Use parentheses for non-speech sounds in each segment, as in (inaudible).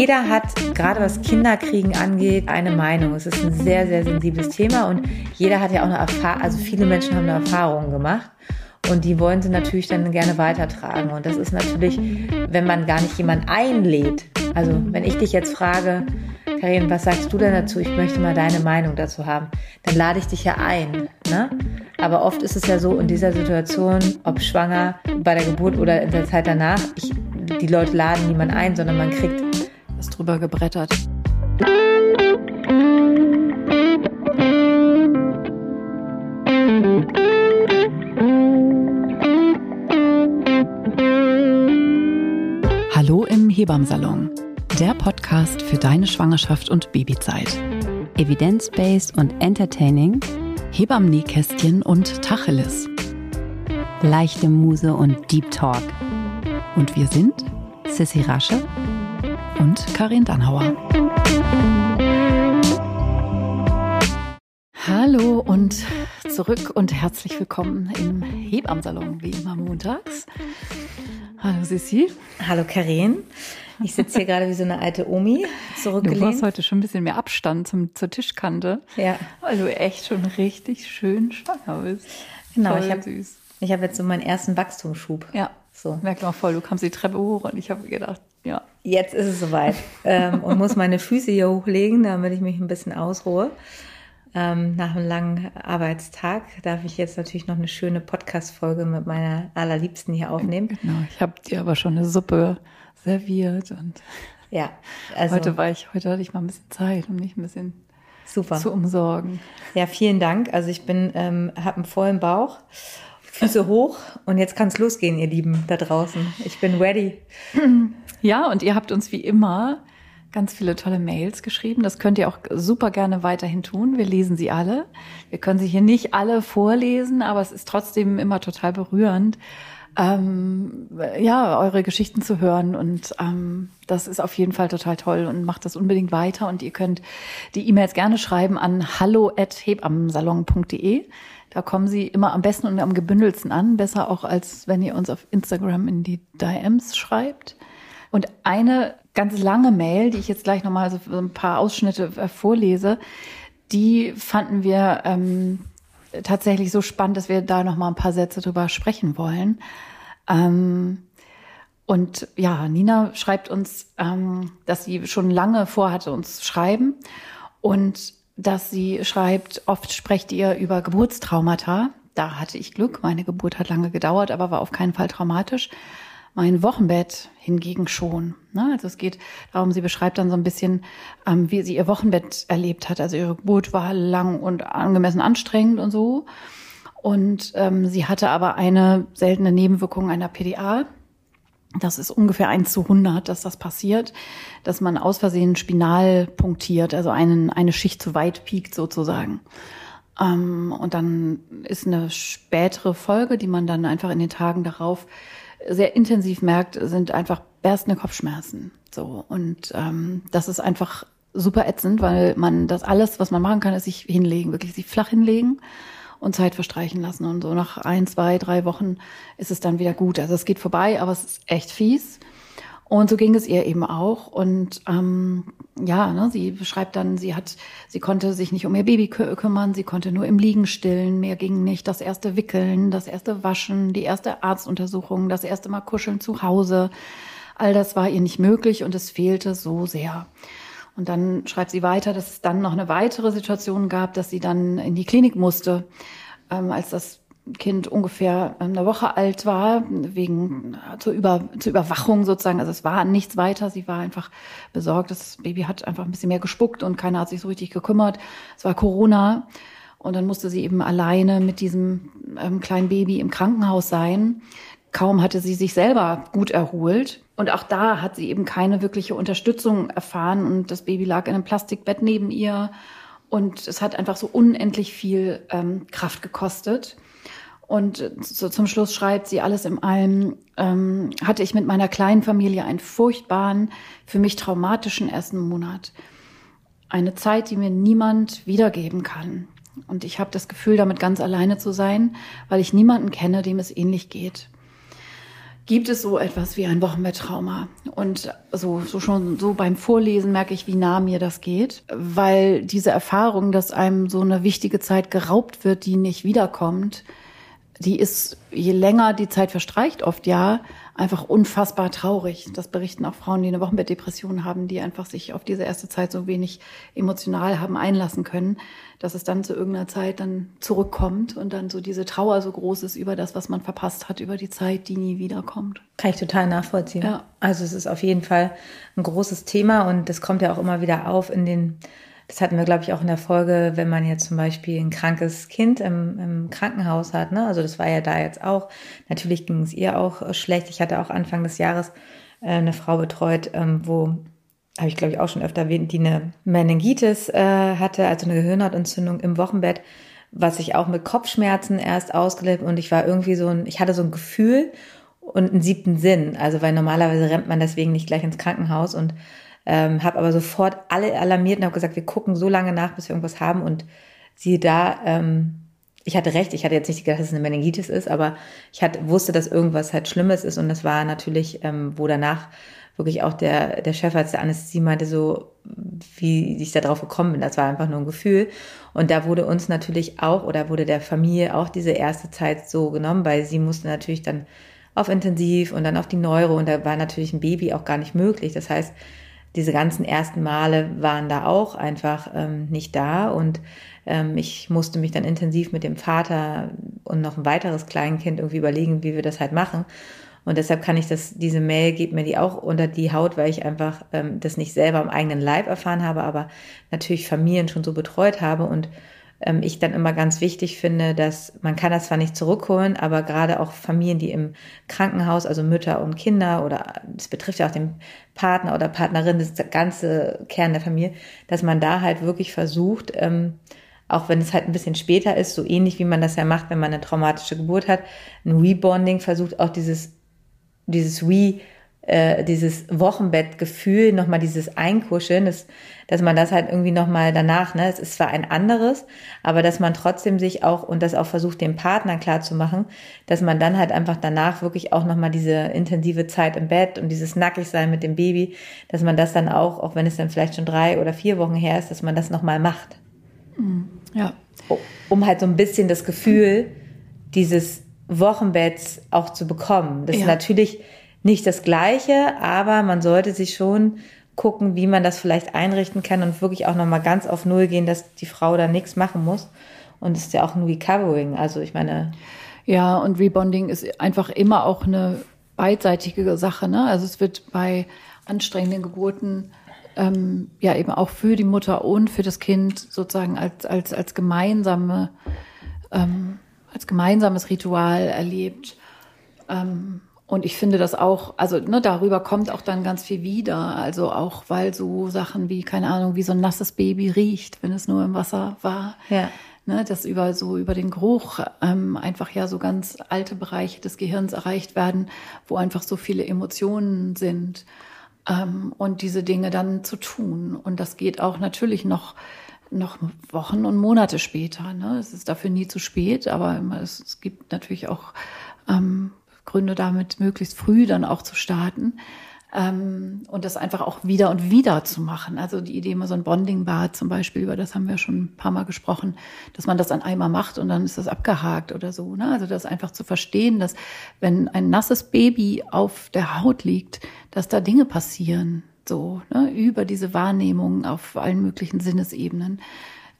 Jeder hat, gerade was Kinderkriegen angeht, eine Meinung. Es ist ein sehr, sehr sensibles Thema und jeder hat ja auch eine Erfahrung, also viele Menschen haben eine Erfahrung gemacht. Und die wollen sie natürlich dann gerne weitertragen. Und das ist natürlich, wenn man gar nicht jemanden einlädt. Also wenn ich dich jetzt frage, Karin, was sagst du denn dazu? Ich möchte mal deine Meinung dazu haben. Dann lade ich dich ja ein. Ne? Aber oft ist es ja so in dieser Situation, ob schwanger, bei der Geburt oder in der Zeit danach, ich, die Leute laden niemanden ein, sondern man kriegt was drüber gebrettert. Hallo im Hebammsalon, der Podcast für deine Schwangerschaft und Babyzeit. Evidence-based und entertaining, Hebammenkästchen und Tacheles. leichte Muse und Deep Talk. Und wir sind Sissy Rasche und Karin Dannhauer. Hallo und zurück und herzlich willkommen im Hebammsalon, wie immer montags. Hallo Sissi. Hallo Karin. Ich sitze hier gerade wie so eine alte Omi Du zurückgelehnt. brauchst heute schon ein bisschen mehr Abstand zum, zur Tischkante, Ja, weil du echt schon richtig schön schwanger bist. genau. Voll Ich habe süß. ich hab jetzt so meinen ersten Wachstumsschub. Ja, So. merkt man voll. Du kamst die Treppe hoch und ich habe gedacht, ja, Jetzt ist es soweit ähm, und muss meine Füße hier hochlegen, damit ich mich ein bisschen ausruhe. Ähm, nach einem langen Arbeitstag darf ich jetzt natürlich noch eine schöne Podcast-Folge mit meiner allerliebsten hier aufnehmen. genau. Ich habe dir aber schon eine Suppe serviert und Ja, also heute war ich, heute hatte ich mal ein bisschen Zeit, um mich ein bisschen super. zu umsorgen. Ja, vielen Dank. Also ich bin, ähm, habe einen vollen Bauch, Füße hoch und jetzt kann es losgehen, ihr Lieben da draußen. Ich bin ready. (clears throat) Ja, und ihr habt uns wie immer ganz viele tolle Mails geschrieben. Das könnt ihr auch super gerne weiterhin tun. Wir lesen sie alle. Wir können sie hier nicht alle vorlesen, aber es ist trotzdem immer total berührend, ähm, ja, eure Geschichten zu hören. Und ähm, das ist auf jeden Fall total toll und macht das unbedingt weiter. Und ihr könnt die E-Mails gerne schreiben an hallo.hebammensalon.de. Da kommen sie immer am besten und am gebündelsten an. Besser auch, als wenn ihr uns auf Instagram in die DMs schreibt. Und eine ganz lange Mail, die ich jetzt gleich nochmal so ein paar Ausschnitte äh, vorlese, die fanden wir ähm, tatsächlich so spannend, dass wir da nochmal ein paar Sätze drüber sprechen wollen. Ähm, und ja, Nina schreibt uns, ähm, dass sie schon lange vorhatte, uns schreiben und dass sie schreibt, oft sprecht ihr über Geburtstraumata. Da hatte ich Glück. Meine Geburt hat lange gedauert, aber war auf keinen Fall traumatisch. Mein Wochenbett hingegen schon. Ne? Also es geht darum, sie beschreibt dann so ein bisschen, ähm, wie sie ihr Wochenbett erlebt hat. Also ihre Geburt war lang und angemessen anstrengend und so. Und ähm, sie hatte aber eine seltene Nebenwirkung einer PDA. Das ist ungefähr 1 zu 100, dass das passiert, dass man aus Versehen spinal punktiert, also einen, eine Schicht zu weit piekt sozusagen. Ähm, und dann ist eine spätere Folge, die man dann einfach in den Tagen darauf sehr intensiv merkt, sind einfach berstende Kopfschmerzen. So und ähm, das ist einfach super ätzend, weil man das alles, was man machen kann, ist sich hinlegen, wirklich sich flach hinlegen und Zeit verstreichen lassen. Und so nach ein, zwei, drei Wochen ist es dann wieder gut. Also es geht vorbei, aber es ist echt fies. Und so ging es ihr eben auch. Und ähm, ja, ne, sie beschreibt dann, sie hat, sie konnte sich nicht um ihr Baby kü kümmern, sie konnte nur im Liegen stillen, mehr ging nicht. Das erste Wickeln, das erste Waschen, die erste Arztuntersuchung, das erste Mal kuscheln zu Hause. All das war ihr nicht möglich und es fehlte so sehr. Und dann schreibt sie weiter, dass es dann noch eine weitere Situation gab, dass sie dann in die Klinik musste, ähm, als das Kind ungefähr eine Woche alt war, wegen äh, zur, Über, zur Überwachung sozusagen. Also es war nichts weiter. Sie war einfach besorgt. Das Baby hat einfach ein bisschen mehr gespuckt und keiner hat sich so richtig gekümmert. Es war Corona. Und dann musste sie eben alleine mit diesem ähm, kleinen Baby im Krankenhaus sein. Kaum hatte sie sich selber gut erholt. Und auch da hat sie eben keine wirkliche Unterstützung erfahren. Und das Baby lag in einem Plastikbett neben ihr. Und es hat einfach so unendlich viel ähm, Kraft gekostet. Und so zum Schluss schreibt sie, alles in allem ähm, hatte ich mit meiner kleinen Familie einen furchtbaren, für mich traumatischen ersten Monat. Eine Zeit, die mir niemand wiedergeben kann. Und ich habe das Gefühl, damit ganz alleine zu sein, weil ich niemanden kenne, dem es ähnlich geht. Gibt es so etwas wie ein Wochenbetttrauma. Und so, so schon so beim Vorlesen merke ich, wie nah mir das geht, weil diese Erfahrung, dass einem so eine wichtige Zeit geraubt wird, die nicht wiederkommt, die ist, je länger die Zeit verstreicht, oft ja, einfach unfassbar traurig. Das berichten auch Frauen, die eine Wochenbettdepression haben, die einfach sich auf diese erste Zeit so wenig emotional haben einlassen können, dass es dann zu irgendeiner Zeit dann zurückkommt und dann so diese Trauer so groß ist über das, was man verpasst hat, über die Zeit, die nie wiederkommt. Kann ich total nachvollziehen. Ja. Also es ist auf jeden Fall ein großes Thema und das kommt ja auch immer wieder auf in den das hatten wir, glaube ich, auch in der Folge, wenn man jetzt zum Beispiel ein krankes Kind im, im Krankenhaus hat. Ne? Also das war ja da jetzt auch. Natürlich ging es ihr auch schlecht. Ich hatte auch Anfang des Jahres äh, eine Frau betreut, ähm, wo habe ich glaube ich auch schon öfter erwähnt, die eine Meningitis äh, hatte, also eine Gehirnhautentzündung im Wochenbett, was ich auch mit Kopfschmerzen erst ausgelebt und ich war irgendwie so ein, ich hatte so ein Gefühl und einen siebten Sinn, also weil normalerweise rennt man deswegen nicht gleich ins Krankenhaus und ähm, habe aber sofort alle alarmiert und habe gesagt, wir gucken so lange nach, bis wir irgendwas haben. Und siehe da, ähm, ich hatte recht, ich hatte jetzt nicht gedacht, dass es eine Meningitis ist, aber ich hatte, wusste, dass irgendwas halt Schlimmes ist. Und das war natürlich, ähm, wo danach wirklich auch der, der Chefarzt der Anästhesie meinte so, wie ich da drauf gekommen bin. Das war einfach nur ein Gefühl. Und da wurde uns natürlich auch oder wurde der Familie auch diese erste Zeit so genommen, weil sie musste natürlich dann auf Intensiv und dann auf die Neuro und da war natürlich ein Baby auch gar nicht möglich. Das heißt, diese ganzen ersten Male waren da auch einfach ähm, nicht da und ähm, ich musste mich dann intensiv mit dem Vater und noch ein weiteres Kleinkind irgendwie überlegen, wie wir das halt machen. Und deshalb kann ich das, diese Mail geht mir die auch unter die Haut, weil ich einfach ähm, das nicht selber am eigenen Leib erfahren habe, aber natürlich Familien schon so betreut habe und ähm, ich dann immer ganz wichtig finde, dass man kann das zwar nicht zurückholen, aber gerade auch Familien, die im Krankenhaus, also Mütter und Kinder oder das betrifft ja auch den Partner oder Partnerin, das ganze Kern der Familie, dass man da halt wirklich versucht, ähm, auch wenn es halt ein bisschen später ist, so ähnlich wie man das ja macht, wenn man eine traumatische Geburt hat, ein Rebonding versucht auch dieses, dieses Re äh, dieses Wochenbettgefühl, nochmal dieses Einkuscheln, das, dass man das halt irgendwie nochmal danach, ne, es ist zwar ein anderes, aber dass man trotzdem sich auch und das auch versucht, dem Partner klar zu machen, dass man dann halt einfach danach wirklich auch nochmal diese intensive Zeit im Bett und dieses Nackigsein mit dem Baby, dass man das dann auch, auch wenn es dann vielleicht schon drei oder vier Wochen her ist, dass man das nochmal macht. Mhm. Ja. Um halt so ein bisschen das Gefühl dieses Wochenbetts auch zu bekommen. Das ja. ist natürlich, nicht das Gleiche, aber man sollte sich schon gucken, wie man das vielleicht einrichten kann und wirklich auch nochmal ganz auf Null gehen, dass die Frau da nichts machen muss. Und es ist ja auch ein Recovering. Also ich meine. Ja, und Rebonding ist einfach immer auch eine beidseitige Sache. Ne? Also es wird bei anstrengenden Geburten ähm, ja eben auch für die Mutter und für das Kind sozusagen als, als, als gemeinsame, ähm, als gemeinsames Ritual erlebt. Ähm, und ich finde das auch, also ne, darüber kommt auch dann ganz viel wieder. Also auch, weil so Sachen wie, keine Ahnung, wie so ein nasses Baby riecht, wenn es nur im Wasser war. Ja. Ne, dass über so über den Geruch ähm, einfach ja so ganz alte Bereiche des Gehirns erreicht werden, wo einfach so viele Emotionen sind. Ähm, und diese Dinge dann zu tun. Und das geht auch natürlich noch noch Wochen und Monate später. Ne? Es ist dafür nie zu spät, aber es, es gibt natürlich auch ähm, Gründe damit möglichst früh dann auch zu starten. Ähm, und das einfach auch wieder und wieder zu machen. Also die Idee immer so ein Bonding-Bad zum Beispiel, über das haben wir schon ein paar Mal gesprochen, dass man das an einmal macht und dann ist das abgehakt oder so. Ne? Also das einfach zu verstehen, dass wenn ein nasses Baby auf der Haut liegt, dass da Dinge passieren, so ne? über diese Wahrnehmung auf allen möglichen Sinnesebenen.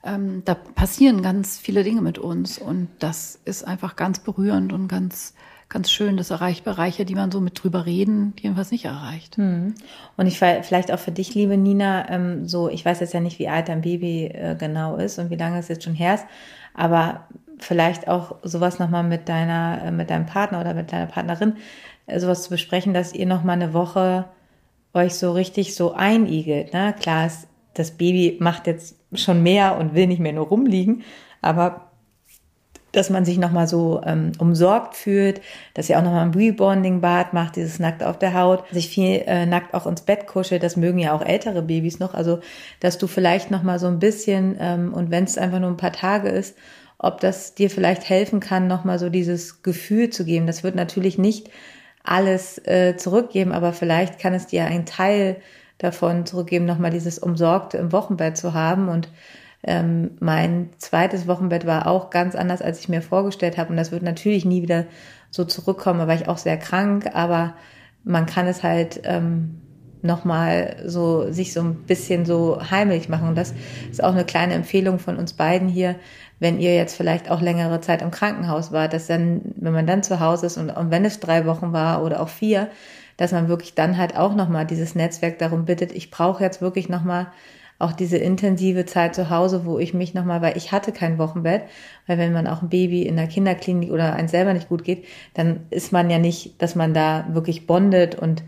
Ähm, da passieren ganz viele Dinge mit uns und das ist einfach ganz berührend und ganz ganz schön. Das erreicht Bereiche, die man so mit drüber reden, jedenfalls nicht erreicht. Hm. Und ich vielleicht auch für dich, liebe Nina, ähm, so, ich weiß jetzt ja nicht, wie alt dein Baby äh, genau ist und wie lange es jetzt schon her ist, aber vielleicht auch sowas nochmal mit deiner, äh, mit deinem Partner oder mit deiner Partnerin, äh, sowas zu besprechen, dass ihr nochmal eine Woche euch so richtig so einigelt. Ne? Klar, ist, das Baby macht jetzt schon mehr und will nicht mehr nur rumliegen, aber dass man sich nochmal so ähm, umsorgt fühlt, dass ihr auch nochmal ein Rebonding-Bad macht, dieses nackt auf der Haut, sich viel äh, nackt auch ins Bett kuschelt, das mögen ja auch ältere Babys noch, also dass du vielleicht nochmal so ein bisschen, ähm, und wenn es einfach nur ein paar Tage ist, ob das dir vielleicht helfen kann, nochmal so dieses Gefühl zu geben. Das wird natürlich nicht alles äh, zurückgeben, aber vielleicht kann es dir einen Teil davon zurückgeben, nochmal dieses Umsorgte im Wochenbett zu haben. Und ähm, mein zweites Wochenbett war auch ganz anders, als ich mir vorgestellt habe. Und das wird natürlich nie wieder so zurückkommen, da war ich auch sehr krank, aber man kann es halt ähm, nochmal so sich so ein bisschen so heimlich machen. Und das ist auch eine kleine Empfehlung von uns beiden hier, wenn ihr jetzt vielleicht auch längere Zeit im Krankenhaus wart, dass dann, wenn man dann zu Hause ist und, und wenn es drei Wochen war oder auch vier, dass man wirklich dann halt auch nochmal dieses Netzwerk darum bittet, ich brauche jetzt wirklich nochmal auch diese intensive Zeit zu Hause, wo ich mich nochmal, weil ich hatte kein Wochenbett, weil wenn man auch ein Baby in der Kinderklinik oder eins selber nicht gut geht, dann ist man ja nicht, dass man da wirklich bondet und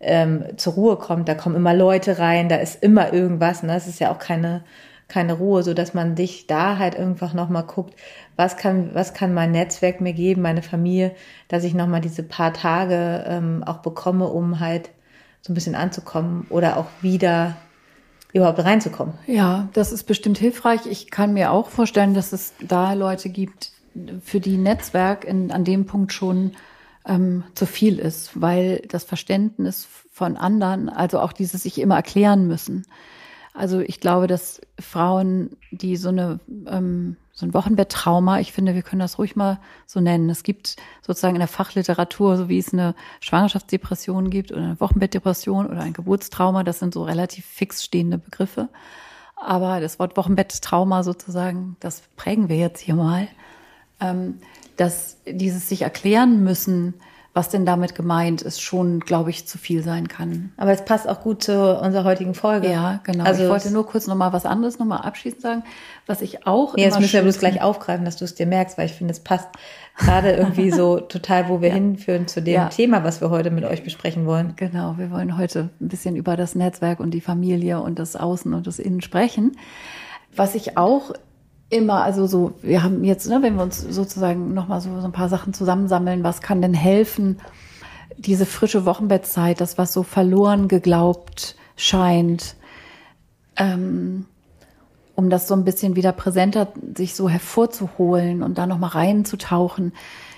ähm, zur Ruhe kommt. Da kommen immer Leute rein, da ist immer irgendwas. Ne? Das ist ja auch keine keine Ruhe, so dass man dich da halt irgendwann nochmal guckt, was kann, was kann mein Netzwerk mir geben, meine Familie, dass ich nochmal diese paar Tage ähm, auch bekomme, um halt so ein bisschen anzukommen oder auch wieder überhaupt reinzukommen. Ja, das ist bestimmt hilfreich. Ich kann mir auch vorstellen, dass es da Leute gibt, für die Netzwerk in, an dem Punkt schon ähm, zu viel ist, weil das Verständnis von anderen, also auch dieses sich immer erklären müssen, also ich glaube, dass Frauen, die so eine ähm, so ein Wochenbetttrauma, ich finde, wir können das ruhig mal so nennen. Es gibt sozusagen in der Fachliteratur, so wie es eine Schwangerschaftsdepression gibt oder eine Wochenbettdepression oder ein Geburtstrauma, das sind so relativ fix stehende Begriffe. Aber das Wort Wochenbetttrauma sozusagen, das prägen wir jetzt hier mal, ähm, dass dieses sich erklären müssen, was denn damit gemeint ist, schon, glaube ich, zu viel sein kann. Aber es passt auch gut zu unserer heutigen Folge. Ja, genau. Also ich wollte nur kurz noch mal was anderes noch mal abschließend sagen, was ich auch. Nee, jetzt müssen wir bloß gleich aufgreifen, dass du es dir merkst, weil ich finde, es passt gerade irgendwie so (laughs) total, wo wir ja. hinführen zu dem ja. Thema, was wir heute mit euch besprechen wollen. Genau, wir wollen heute ein bisschen über das Netzwerk und die Familie und das Außen und das Innen sprechen. Was ich auch immer, also so, wir haben jetzt, ne, wenn wir uns sozusagen nochmal so, so ein paar Sachen zusammensammeln, was kann denn helfen, diese frische Wochenbettzeit, das, was so verloren geglaubt scheint, ähm, um das so ein bisschen wieder präsenter sich so hervorzuholen und da nochmal reinzutauchen.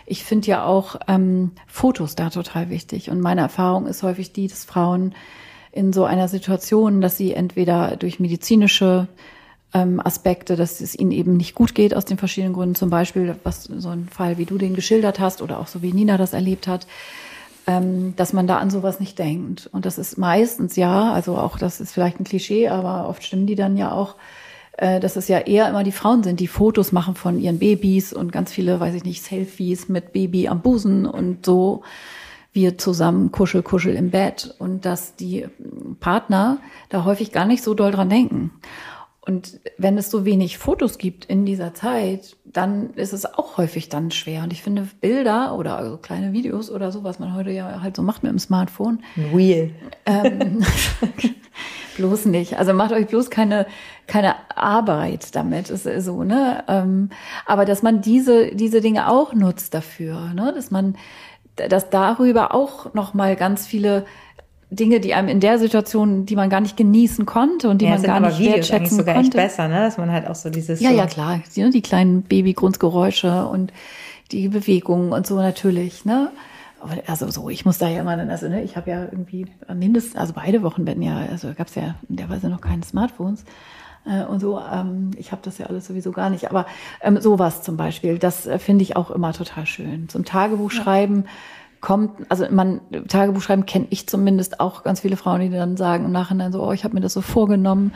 Ich finde ja auch ähm, Fotos da total wichtig. Und meine Erfahrung ist häufig die, dass Frauen in so einer Situation, dass sie entweder durch medizinische ähm, Aspekte, dass es ihnen eben nicht gut geht aus den verschiedenen Gründen. Zum Beispiel, was so ein Fall, wie du den geschildert hast oder auch so wie Nina das erlebt hat, ähm, dass man da an sowas nicht denkt. Und das ist meistens ja, also auch das ist vielleicht ein Klischee, aber oft stimmen die dann ja auch, äh, dass es ja eher immer die Frauen sind, die Fotos machen von ihren Babys und ganz viele, weiß ich nicht, Selfies mit Baby am Busen und so wir zusammen kuschel, kuschel im Bett und dass die Partner da häufig gar nicht so doll dran denken. Und wenn es so wenig Fotos gibt in dieser Zeit, dann ist es auch häufig dann schwer. Und ich finde Bilder oder also kleine Videos oder so, was man heute ja halt so macht mit dem Smartphone. Real. Ähm, (laughs) bloß nicht. Also macht euch bloß keine, keine Arbeit damit. Ist so, ne? Ähm, aber dass man diese, diese Dinge auch nutzt dafür, ne? Dass man, dass darüber auch nochmal ganz viele Dinge, die einem in der Situation, die man gar nicht genießen konnte und die ja, man gar nicht Videos wertschätzen sogar konnte. Echt besser, ne? Dass man halt auch so dieses. Ja, so ja, klar. Die, die kleinen Babygrundgeräusche und die Bewegungen und so natürlich, ne? Also so, ich muss da ja immer, also ne, ich habe ja irgendwie mindestens, also beide Wochenbetten ja, also gab es ja in der Weise noch keine Smartphones äh, und so. Ähm, ich habe das ja alles sowieso gar nicht, aber ähm, sowas zum Beispiel, das äh, finde ich auch immer total schön. Zum Tagebuch schreiben. Ja kommt, also man Tagebuch schreiben kenne ich zumindest auch ganz viele Frauen, die dann sagen im Nachhinein so, oh, ich habe mir das so vorgenommen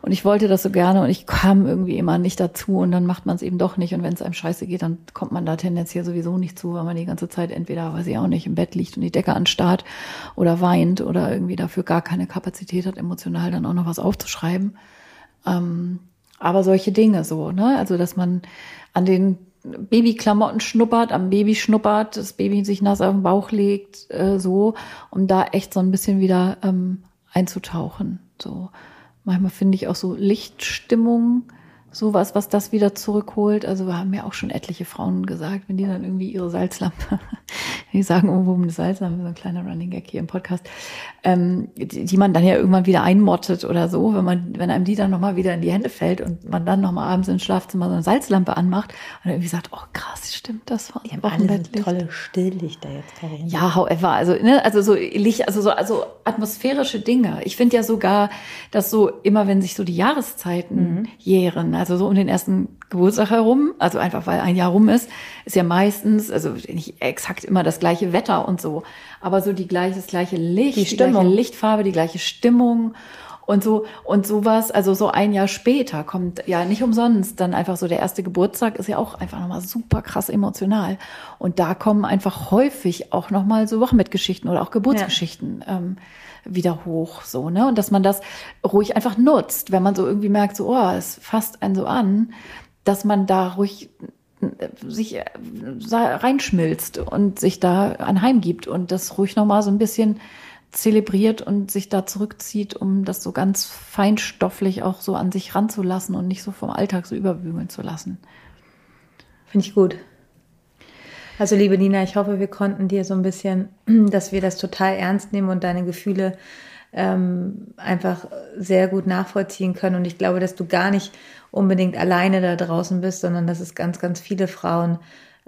und ich wollte das so gerne und ich kam irgendwie immer nicht dazu und dann macht man es eben doch nicht und wenn es einem scheiße geht, dann kommt man da tendenziell sowieso nicht zu, weil man die ganze Zeit entweder, weiß ich auch nicht, im Bett liegt und die Decke anstarrt oder weint oder irgendwie dafür gar keine Kapazität hat, emotional dann auch noch was aufzuschreiben. Ähm, aber solche Dinge so, ne? Also dass man an den Babyklamotten schnuppert, am Baby schnuppert, das Baby sich nass auf den Bauch legt, äh, so, um da echt so ein bisschen wieder ähm, einzutauchen. So manchmal finde ich auch so Lichtstimmung, sowas, was das wieder zurückholt. Also wir haben ja auch schon etliche Frauen gesagt, wenn die dann irgendwie ihre Salzlampe die sagen umwobene Salz, haben wir so ein kleiner Running Gag hier im Podcast, ähm, die, die man dann ja irgendwann wieder einmottet oder so, wenn man, wenn einem die dann nochmal wieder in die Hände fällt und man dann nochmal abends ins Schlafzimmer so eine Salzlampe anmacht und irgendwie sagt, oh krass, stimmt das war Die haben alle so tolle Stilllichter jetzt, Karin. Ja, however, also, ne, also so Licht, also so, also atmosphärische Dinge. Ich finde ja sogar, dass so immer, wenn sich so die Jahreszeiten mhm. jähren, also so um den ersten Geburtstag herum, also einfach weil ein Jahr rum ist, ist ja meistens, also nicht exakt immer das gleiche Wetter und so, aber so die gleiche, das gleiche Licht, die, die gleiche Lichtfarbe, die gleiche Stimmung und so und sowas, also so ein Jahr später kommt ja nicht umsonst dann einfach so der erste Geburtstag ist ja auch einfach nochmal super krass emotional und da kommen einfach häufig auch nochmal so Wochenbettgeschichten oder auch Geburtsgeschichten ja. ähm, wieder hoch, so, ne? Und dass man das ruhig einfach nutzt, wenn man so irgendwie merkt, so, oh, es fasst einen so an, dass man da ruhig äh, sich äh, reinschmilzt und sich da anheimgibt und das ruhig nochmal so ein bisschen zelebriert und sich da zurückzieht, um das so ganz feinstofflich auch so an sich ranzulassen und nicht so vom Alltag so überbügeln zu lassen. Finde ich gut. Also liebe Nina, ich hoffe, wir konnten dir so ein bisschen, (clears throat) dass wir das total ernst nehmen und deine Gefühle ähm, einfach sehr gut nachvollziehen können. Und ich glaube, dass du gar nicht unbedingt alleine da draußen bist, sondern dass es ganz, ganz viele Frauen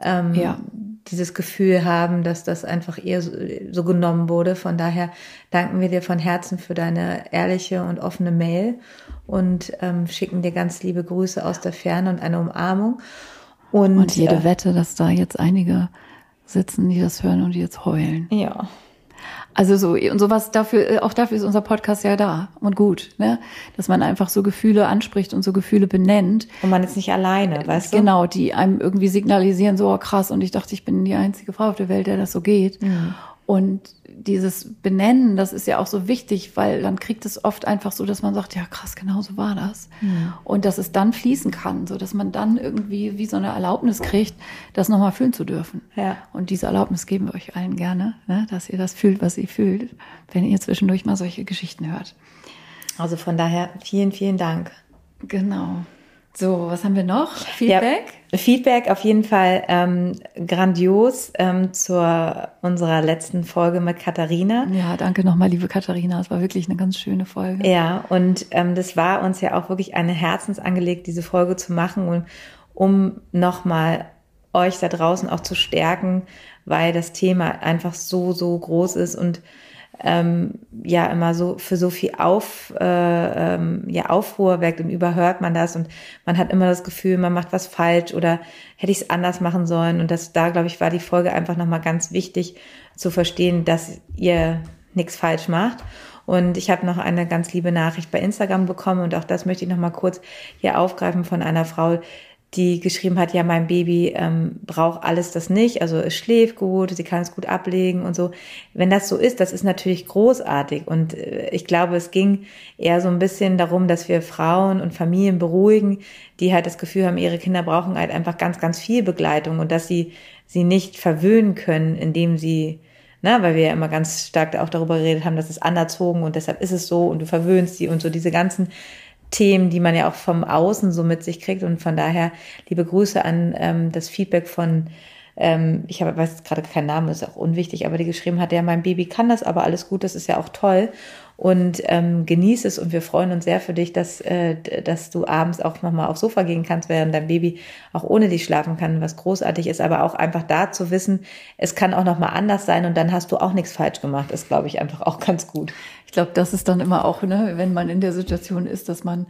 ähm, ja. dieses Gefühl haben, dass das einfach eher so, so, genommen wurde. Von daher danken wir dir von Herzen für deine ehrliche und offene Mail und ähm, schicken dir ganz liebe Grüße aus der Ferne und eine Umarmung. Und, und jede äh, Wette, dass da jetzt einige sitzen, die das hören und die jetzt heulen. Ja. Also so und sowas dafür äh, auch dafür ist unser Podcast ja da und gut, ne, dass man einfach so Gefühle anspricht und so Gefühle benennt. Und man ist nicht alleine, weißt du? Genau, die einem irgendwie signalisieren so oh, krass und ich dachte, ich bin die einzige Frau auf der Welt, der das so geht. Mhm. Und dieses Benennen, das ist ja auch so wichtig, weil dann kriegt es oft einfach so, dass man sagt, ja krass, genau so war das. Mhm. Und dass es dann fließen kann, so dass man dann irgendwie wie so eine Erlaubnis kriegt, das nochmal fühlen zu dürfen. Ja. Und diese Erlaubnis geben wir euch allen gerne, ne, dass ihr das fühlt, was ihr fühlt, wenn ihr zwischendurch mal solche Geschichten hört. Also von daher vielen, vielen Dank. Genau. So, was haben wir noch? Feedback? Ja, Feedback auf jeden Fall ähm, grandios ähm, zur unserer letzten Folge mit Katharina. Ja, danke nochmal, liebe Katharina. Es war wirklich eine ganz schöne Folge. Ja, und ähm, das war uns ja auch wirklich eine Herzensangelegt, diese Folge zu machen und um nochmal euch da draußen auch zu stärken, weil das Thema einfach so, so groß ist und ähm, ja immer so für so viel auf, äh, ähm, ja, Aufruhr weckt und überhört man das und man hat immer das Gefühl, man macht was falsch oder hätte ich es anders machen sollen. Und das da, glaube ich, war die Folge einfach nochmal ganz wichtig zu verstehen, dass ihr nichts falsch macht. Und ich habe noch eine ganz liebe Nachricht bei Instagram bekommen und auch das möchte ich nochmal kurz hier aufgreifen von einer Frau, die geschrieben hat, ja, mein Baby ähm, braucht alles das nicht, also es schläft gut, sie kann es gut ablegen und so. Wenn das so ist, das ist natürlich großartig und äh, ich glaube, es ging eher so ein bisschen darum, dass wir Frauen und Familien beruhigen, die halt das Gefühl haben, ihre Kinder brauchen halt einfach ganz, ganz viel Begleitung und dass sie sie nicht verwöhnen können, indem sie Ne, weil wir ja immer ganz stark auch darüber geredet haben, dass es anerzogen und deshalb ist es so und du verwöhnst sie und so diese ganzen Themen, die man ja auch vom Außen so mit sich kriegt. Und von daher liebe Grüße an ähm, das Feedback von, ähm, ich habe, weiß gerade keinen Namen, ist auch unwichtig, aber die geschrieben hat, ja, mein Baby kann das, aber alles gut, das ist ja auch toll und ähm, genieß es und wir freuen uns sehr für dich, dass, äh, dass du abends auch nochmal aufs Sofa gehen kannst, während dein Baby auch ohne dich schlafen kann, was großartig ist, aber auch einfach da zu wissen, es kann auch nochmal anders sein und dann hast du auch nichts falsch gemacht, ist, glaube ich, einfach auch (laughs) ganz gut. Ich glaube, das ist dann immer auch, ne, wenn man in der Situation ist, dass man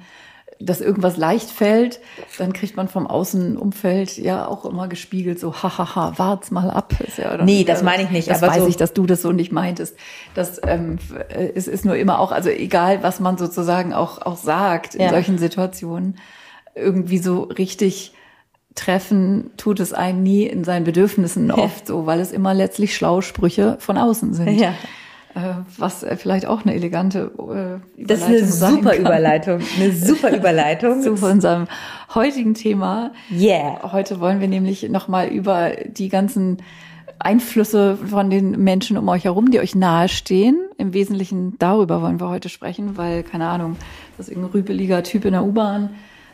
dass irgendwas leicht fällt, dann kriegt man vom Außenumfeld ja auch immer gespiegelt, so hahaha, wart's mal ab. Ist ja, nee, das meine ich nicht. Das aber weiß so ich, dass du das so nicht meintest. Das ähm, es ist nur immer auch, also egal, was man sozusagen auch, auch sagt in ja. solchen Situationen, irgendwie so richtig treffen tut es einen nie in seinen Bedürfnissen oft so, weil es immer letztlich Schlausprüche von außen sind. Ja. Äh, was äh, vielleicht auch eine elegante äh, Das ist eine super. Überleitung, eine super (laughs) Überleitung zu unserem heutigen Thema. Yeah. Heute wollen wir nämlich nochmal über die ganzen Einflüsse von den Menschen um euch herum, die euch nahestehen. Im Wesentlichen darüber wollen wir heute sprechen, weil, keine Ahnung, das ist irgendein rüpeliger Typ in der U-Bahn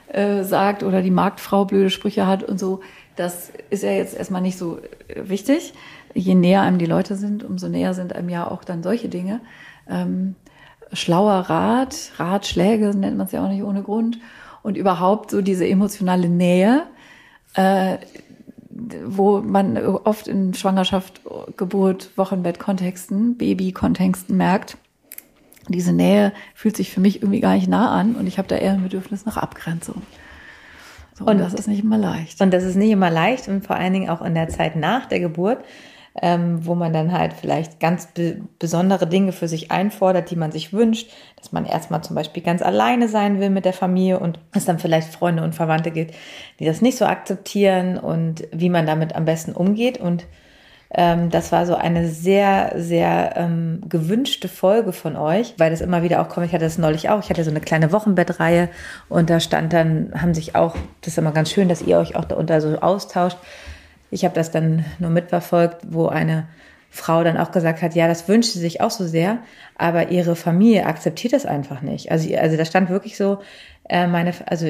äh, sagt oder die Marktfrau blöde Sprüche hat und so. Das ist ja jetzt erstmal nicht so wichtig. Je näher einem die Leute sind, umso näher sind einem ja auch dann solche Dinge. Ähm, schlauer Rat, Ratschläge nennt man es ja auch nicht ohne Grund. Und überhaupt so diese emotionale Nähe, äh, wo man oft in Schwangerschaft, Geburt, Wochenbett-Kontexten, Baby-Kontexten merkt, diese Nähe fühlt sich für mich irgendwie gar nicht nah an und ich habe da eher ein Bedürfnis nach Abgrenzung. So, und das ist nicht immer leicht. Und das ist nicht immer leicht und vor allen Dingen auch in der Zeit nach der Geburt ähm, wo man dann halt vielleicht ganz be besondere Dinge für sich einfordert, die man sich wünscht, dass man erstmal zum Beispiel ganz alleine sein will mit der Familie und es dann vielleicht Freunde und Verwandte gibt, die das nicht so akzeptieren und wie man damit am besten umgeht und ähm, das war so eine sehr, sehr ähm, gewünschte Folge von euch, weil das immer wieder auch kommt. Ich hatte das neulich auch. Ich hatte so eine kleine Wochenbettreihe und da stand dann, haben sich auch, das ist immer ganz schön, dass ihr euch auch da unter so austauscht, ich habe das dann nur mitverfolgt, wo eine Frau dann auch gesagt hat, ja, das wünscht sie sich auch so sehr, aber ihre Familie akzeptiert das einfach nicht. Also, also da stand wirklich so, äh, meine, also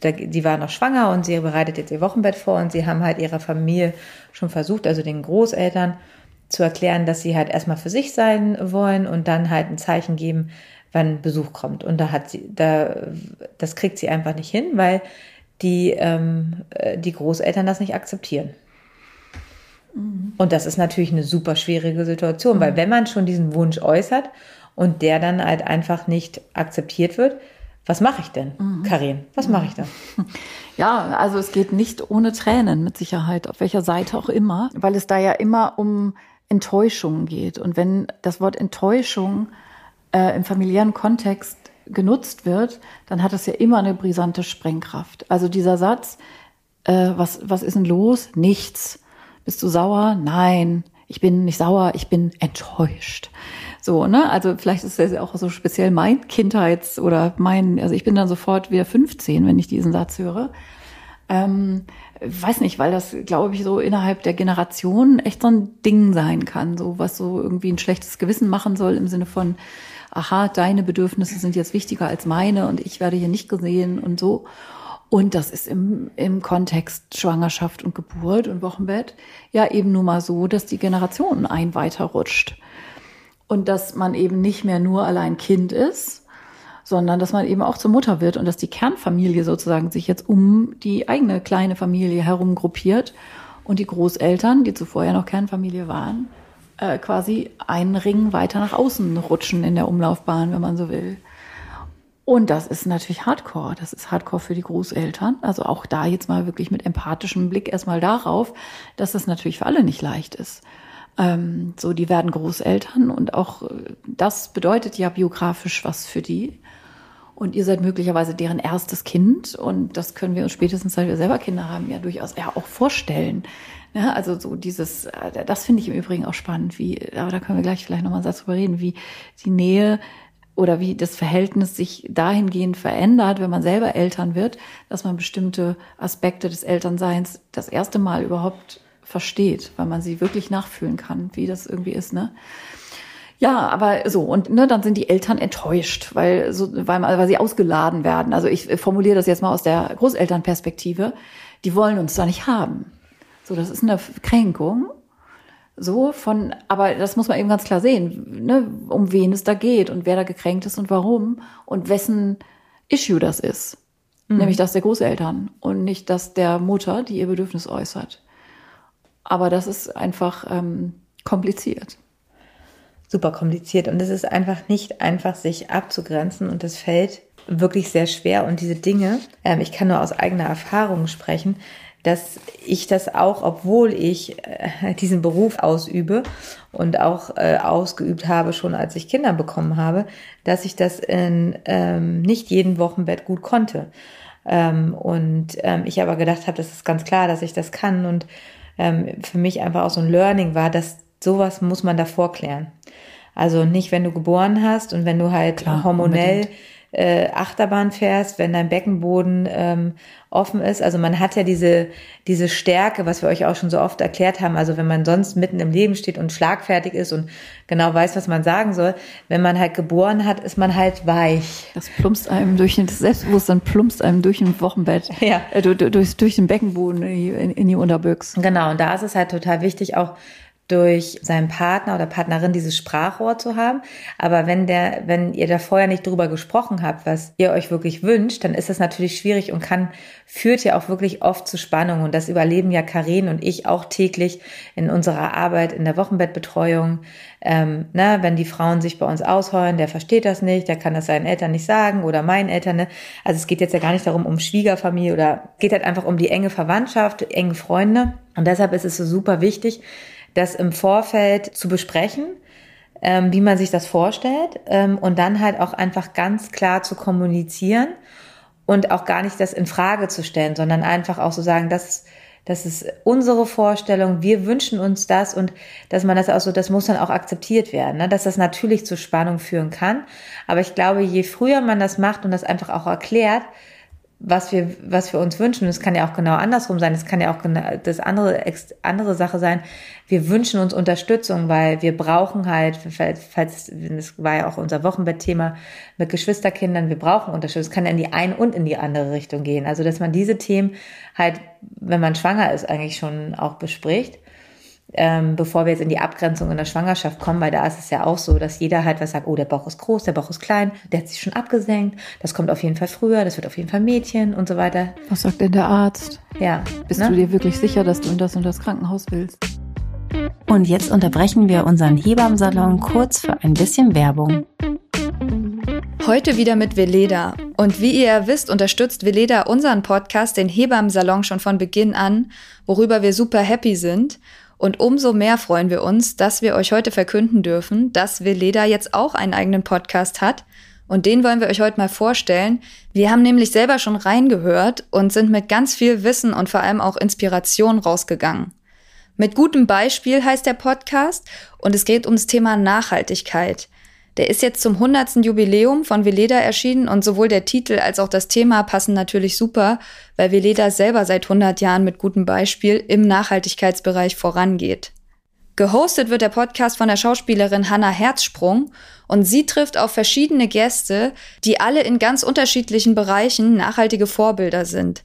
da, die war noch schwanger und sie bereitet jetzt ihr Wochenbett vor und sie haben halt ihrer Familie schon versucht, also den Großeltern zu erklären, dass sie halt erstmal für sich sein wollen und dann halt ein Zeichen geben, wann Besuch kommt. Und da hat sie, da, das kriegt sie einfach nicht hin, weil die, ähm, äh, die Großeltern das nicht akzeptieren. Mhm. Und das ist natürlich eine super schwierige Situation, mhm. weil wenn man schon diesen Wunsch äußert und der dann halt einfach nicht akzeptiert wird, was mache ich denn, mhm. Karin? Was mache ich dann? (laughs) Ja, also es geht nicht ohne Tränen mit Sicherheit, auf welcher Seite auch immer, weil es da ja immer um Enttäuschung geht. Und wenn das Wort Enttäuschung äh, im familiären Kontext genutzt wird, dann hat es ja immer eine brisante Sprengkraft. Also dieser Satz, äh, was, was ist denn los? Nichts. Bist du sauer? Nein, ich bin nicht sauer, ich bin enttäuscht. So, ne? Also vielleicht ist das ja auch so speziell mein Kindheits- oder mein, also ich bin dann sofort wieder 15, wenn ich diesen Satz höre. Ähm, weiß nicht, weil das, glaube ich, so innerhalb der Generation echt so ein Ding sein kann, so was so irgendwie ein schlechtes Gewissen machen soll im Sinne von, aha, deine Bedürfnisse sind jetzt wichtiger als meine und ich werde hier nicht gesehen und so. Und das ist im, im Kontext Schwangerschaft und Geburt und Wochenbett ja eben nur mal so, dass die Generation ein weiterrutscht. Und dass man eben nicht mehr nur allein Kind ist, sondern dass man eben auch zur Mutter wird und dass die Kernfamilie sozusagen sich jetzt um die eigene kleine Familie herum gruppiert und die Großeltern, die zuvor ja noch Kernfamilie waren, äh, quasi einen Ring weiter nach außen rutschen in der Umlaufbahn, wenn man so will. Und das ist natürlich Hardcore. Das ist Hardcore für die Großeltern. Also auch da jetzt mal wirklich mit empathischem Blick erstmal darauf, dass das natürlich für alle nicht leicht ist. Ähm, so, die werden Großeltern und auch äh, das bedeutet ja biografisch was für die. Und ihr seid möglicherweise deren erstes Kind und das können wir uns spätestens, seit wir selber Kinder haben, ja durchaus ja auch vorstellen. Ja, also so dieses, äh, das finde ich im Übrigen auch spannend, wie, aber da können wir gleich vielleicht nochmal einen Satz drüber reden, wie die Nähe oder wie das Verhältnis sich dahingehend verändert, wenn man selber Eltern wird, dass man bestimmte Aspekte des Elternseins das erste Mal überhaupt versteht, weil man sie wirklich nachfühlen kann, wie das irgendwie ist, ne? Ja, aber so und ne, dann sind die Eltern enttäuscht, weil so weil, weil sie ausgeladen werden. Also ich formuliere das jetzt mal aus der Großelternperspektive. Die wollen uns da nicht haben. So, das ist eine Kränkung so von, aber das muss man eben ganz klar sehen, ne, um wen es da geht und wer da gekränkt ist und warum und wessen Issue das ist. Mhm. Nämlich das der Großeltern und nicht das der Mutter, die ihr Bedürfnis äußert. Aber das ist einfach ähm, kompliziert. Super kompliziert und es ist einfach nicht einfach, sich abzugrenzen und es fällt wirklich sehr schwer und diese Dinge, ähm, ich kann nur aus eigener Erfahrung sprechen, dass ich das auch, obwohl ich äh, diesen Beruf ausübe und auch äh, ausgeübt habe, schon als ich Kinder bekommen habe, dass ich das in ähm, nicht jeden Wochenbett gut konnte. Ähm, und ähm, ich aber gedacht habe, das ist ganz klar, dass ich das kann. Und ähm, für mich einfach auch so ein Learning war, dass sowas muss man davor klären. Also nicht, wenn du geboren hast und wenn du halt Klar, hormonell unbedingt äh, Achterbahn fährst, wenn dein Beckenboden ähm, offen ist. Also man hat ja diese, diese Stärke, was wir euch auch schon so oft erklärt haben. Also wenn man sonst mitten im Leben steht und schlagfertig ist und genau weiß, was man sagen soll, wenn man halt geboren hat, ist man halt weich. Das plumpst einem durch das Selbstbewusstsein plumpst einem durch ein Wochenbett, ja. äh, durch, durch den Beckenboden in, in die Unterbüchse. Genau, und da ist es halt total wichtig, auch durch seinen Partner oder Partnerin dieses Sprachrohr zu haben. Aber wenn der, wenn ihr da vorher nicht drüber gesprochen habt, was ihr euch wirklich wünscht, dann ist das natürlich schwierig und kann, führt ja auch wirklich oft zu Spannung. Und das überleben ja Karin und ich auch täglich in unserer Arbeit in der Wochenbettbetreuung. Ähm, ne, wenn die Frauen sich bei uns ausheulen, der versteht das nicht, der kann das seinen Eltern nicht sagen oder meinen Eltern. Ne? Also es geht jetzt ja gar nicht darum, um Schwiegerfamilie oder geht halt einfach um die enge Verwandtschaft, enge Freunde. Und deshalb ist es so super wichtig, das im Vorfeld zu besprechen, ähm, wie man sich das vorstellt ähm, und dann halt auch einfach ganz klar zu kommunizieren und auch gar nicht das in Frage zu stellen, sondern einfach auch so sagen, das, das ist unsere Vorstellung, wir wünschen uns das und dass man das auch so, das muss dann auch akzeptiert werden, ne? dass das natürlich zu Spannung führen kann. Aber ich glaube, je früher man das macht und das einfach auch erklärt, was wir, was wir uns wünschen. Es kann ja auch genau andersrum sein. Es kann ja auch genau das andere, andere Sache sein. Wir wünschen uns Unterstützung, weil wir brauchen halt, falls, das war ja auch unser Wochenbettthema mit Geschwisterkindern, wir brauchen Unterstützung. Es kann ja in die eine und in die andere Richtung gehen. Also, dass man diese Themen halt, wenn man schwanger ist, eigentlich schon auch bespricht ähm, bevor wir jetzt in die Abgrenzung in der Schwangerschaft kommen, weil da ist es ja auch so, dass jeder halt was sagt, oh, der Bauch ist groß, der Bauch ist klein, der hat sich schon abgesenkt, das kommt auf jeden Fall früher, das wird auf jeden Fall Mädchen und so weiter. Was sagt denn der Arzt? Ja. Bist ne? du dir wirklich sicher, dass du in das und das Krankenhaus willst? Und jetzt unterbrechen wir unseren Hebammsalon kurz für ein bisschen Werbung. Heute wieder mit Veleda. Und wie ihr ja wisst, unterstützt Veleda unseren Podcast, den Hebammsalon, schon von Beginn an, worüber wir super happy sind. Und umso mehr freuen wir uns, dass wir euch heute verkünden dürfen, dass Veleda jetzt auch einen eigenen Podcast hat. Und den wollen wir euch heute mal vorstellen. Wir haben nämlich selber schon reingehört und sind mit ganz viel Wissen und vor allem auch Inspiration rausgegangen. Mit gutem Beispiel heißt der Podcast und es geht ums Thema Nachhaltigkeit. Der ist jetzt zum 100. Jubiläum von Veleda erschienen und sowohl der Titel als auch das Thema passen natürlich super, weil Veleda selber seit 100 Jahren mit gutem Beispiel im Nachhaltigkeitsbereich vorangeht. Gehostet wird der Podcast von der Schauspielerin Hannah Herzsprung und sie trifft auf verschiedene Gäste, die alle in ganz unterschiedlichen Bereichen nachhaltige Vorbilder sind.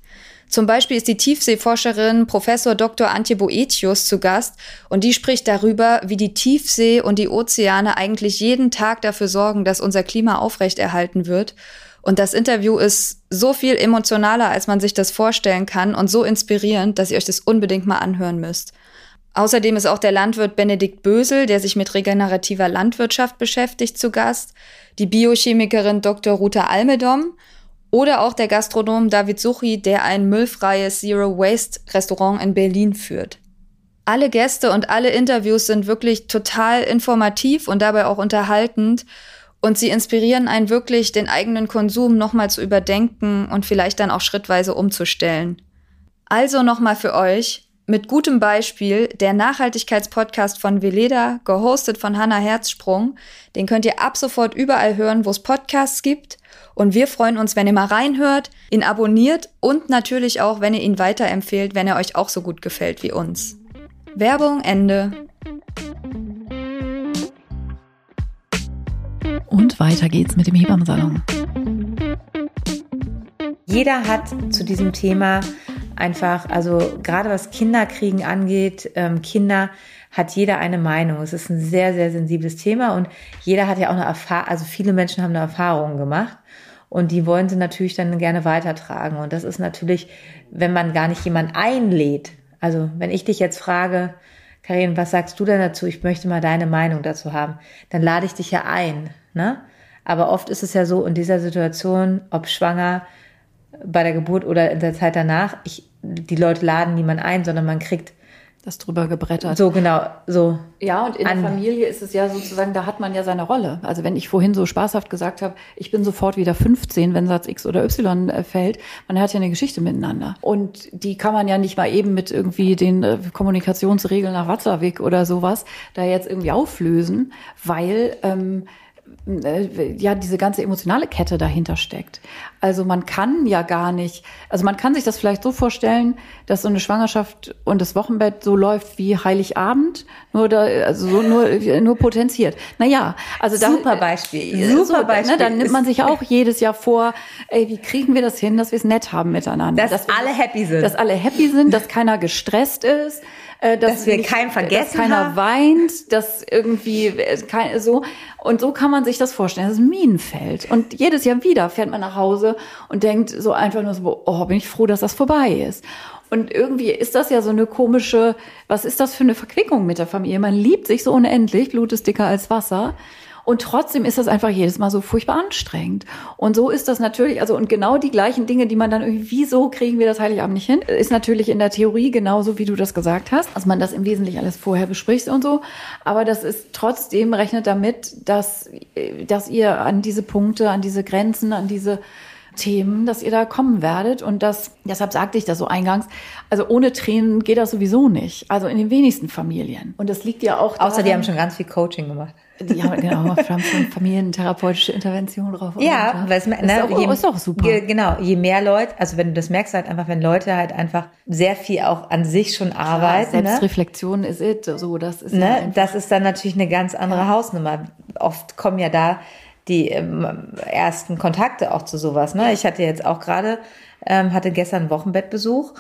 Zum Beispiel ist die Tiefseeforscherin Professor Dr. Antje Boetius zu Gast und die spricht darüber, wie die Tiefsee und die Ozeane eigentlich jeden Tag dafür sorgen, dass unser Klima aufrechterhalten wird. Und das Interview ist so viel emotionaler, als man sich das vorstellen kann und so inspirierend, dass ihr euch das unbedingt mal anhören müsst. Außerdem ist auch der Landwirt Benedikt Bösel, der sich mit regenerativer Landwirtschaft beschäftigt, zu Gast, die Biochemikerin Dr. Ruta Almedom oder auch der Gastronom David Suchi, der ein müllfreies Zero Waste Restaurant in Berlin führt. Alle Gäste und alle Interviews sind wirklich total informativ und dabei auch unterhaltend und sie inspirieren einen wirklich, den eigenen Konsum nochmal zu überdenken und vielleicht dann auch schrittweise umzustellen. Also nochmal für euch, mit gutem Beispiel der Nachhaltigkeitspodcast von Veleda, gehostet von Hannah Herzsprung. Den könnt ihr ab sofort überall hören, wo es Podcasts gibt. Und wir freuen uns, wenn ihr mal reinhört, ihn abonniert und natürlich auch, wenn ihr ihn weiterempfehlt, wenn er euch auch so gut gefällt wie uns. Werbung Ende. Und weiter geht's mit dem Hebammensalon. Jeder hat zu diesem Thema einfach, also gerade was Kinderkriegen angeht, ähm, Kinder hat jeder eine Meinung. Es ist ein sehr, sehr sensibles Thema und jeder hat ja auch eine Erfahrung, also viele Menschen haben eine Erfahrung gemacht und die wollen sie natürlich dann gerne weitertragen. Und das ist natürlich, wenn man gar nicht jemand einlädt. Also wenn ich dich jetzt frage, Karin, was sagst du denn dazu? Ich möchte mal deine Meinung dazu haben. Dann lade ich dich ja ein, ne? Aber oft ist es ja so in dieser Situation, ob schwanger, bei der Geburt oder in der Zeit danach, ich, die Leute laden niemand ein, sondern man kriegt das drüber gebrettert. So genau, so. Ja, und in der Familie ist es ja sozusagen, da hat man ja seine Rolle. Also wenn ich vorhin so spaßhaft gesagt habe, ich bin sofort wieder 15, wenn Satz X oder Y äh, fällt, man hat ja eine Geschichte miteinander. Und die kann man ja nicht mal eben mit irgendwie den äh, Kommunikationsregeln nach Watzlawick oder sowas da jetzt irgendwie auflösen, weil ähm, äh, ja diese ganze emotionale Kette dahinter steckt. Also man kann ja gar nicht, also man kann sich das vielleicht so vorstellen, dass so eine Schwangerschaft und das Wochenbett so läuft wie Heiligabend, nur da, also so nur, (laughs) nur potenziert. Naja, also da, super Beispiel, super Beispiel. Ne, dann nimmt man sich auch jedes Jahr vor, ey, wie kriegen wir das hin, dass wir es nett haben miteinander, dass, dass alle happy sind, dass alle happy sind, dass keiner gestresst ist, äh, dass, dass wir nicht, keinen vergessen dass keiner haben. weint, dass irgendwie äh, kein, so und so kann man sich das vorstellen. Das ist ein Minenfeld und jedes Jahr wieder fährt man nach Hause und denkt so einfach nur so, oh, bin ich froh, dass das vorbei ist. Und irgendwie ist das ja so eine komische, was ist das für eine Verquickung mit der Familie? Man liebt sich so unendlich, Blut ist dicker als Wasser. Und trotzdem ist das einfach jedes Mal so furchtbar anstrengend. Und so ist das natürlich, also und genau die gleichen Dinge, die man dann irgendwie, wieso kriegen wir das Heiligabend nicht hin, ist natürlich in der Theorie genauso, wie du das gesagt hast, dass man das im Wesentlichen alles vorher bespricht und so. Aber das ist trotzdem rechnet damit, dass, dass ihr an diese Punkte, an diese Grenzen, an diese Themen, dass ihr da kommen werdet. Und das, deshalb sagte ich das so eingangs. Also ohne Tränen geht das sowieso nicht. Also in den wenigsten Familien. Und das liegt ja auch. Außer daran, die haben schon ganz viel Coaching gemacht. Die haben genau, (laughs) haben schon familientherapeutische Intervention drauf. Ja, weil es ne, ist, auch, je, ist auch super. Genau, je mehr Leute, also wenn du das merkst, halt einfach, wenn Leute halt einfach sehr viel auch an sich schon arbeiten. Klar, Selbstreflexion ne? ist it, so das ist. Ne, das ist dann natürlich eine ganz andere ja. Hausnummer. Oft kommen ja da die ähm, ersten Kontakte auch zu sowas. Ne? Ich hatte jetzt auch gerade, ähm, hatte gestern Wochenbettbesuch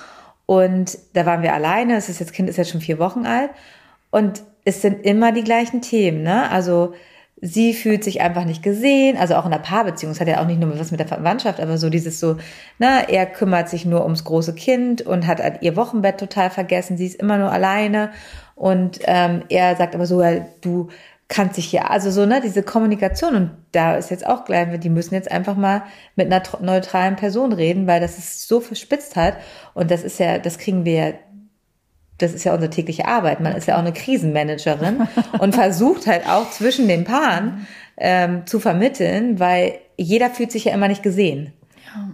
und da waren wir alleine. Das ist jetzt Kind ist jetzt schon vier Wochen alt und es sind immer die gleichen Themen. Ne? Also sie fühlt sich einfach nicht gesehen, also auch in der Paarbeziehung, es hat ja auch nicht nur was mit der Verwandtschaft, aber so dieses so, na, er kümmert sich nur ums große Kind und hat halt ihr Wochenbett total vergessen, sie ist immer nur alleine und ähm, er sagt aber so, du kannst dich ja, also so, ne, diese Kommunikation und da ist jetzt auch gleich, die müssen jetzt einfach mal mit einer neutralen Person reden, weil das ist so verspitzt hat und das ist ja, das kriegen wir ja das ist ja unsere tägliche Arbeit. Man ist ja auch eine Krisenmanagerin (laughs) und versucht halt auch zwischen den Paaren ähm, zu vermitteln, weil jeder fühlt sich ja immer nicht gesehen.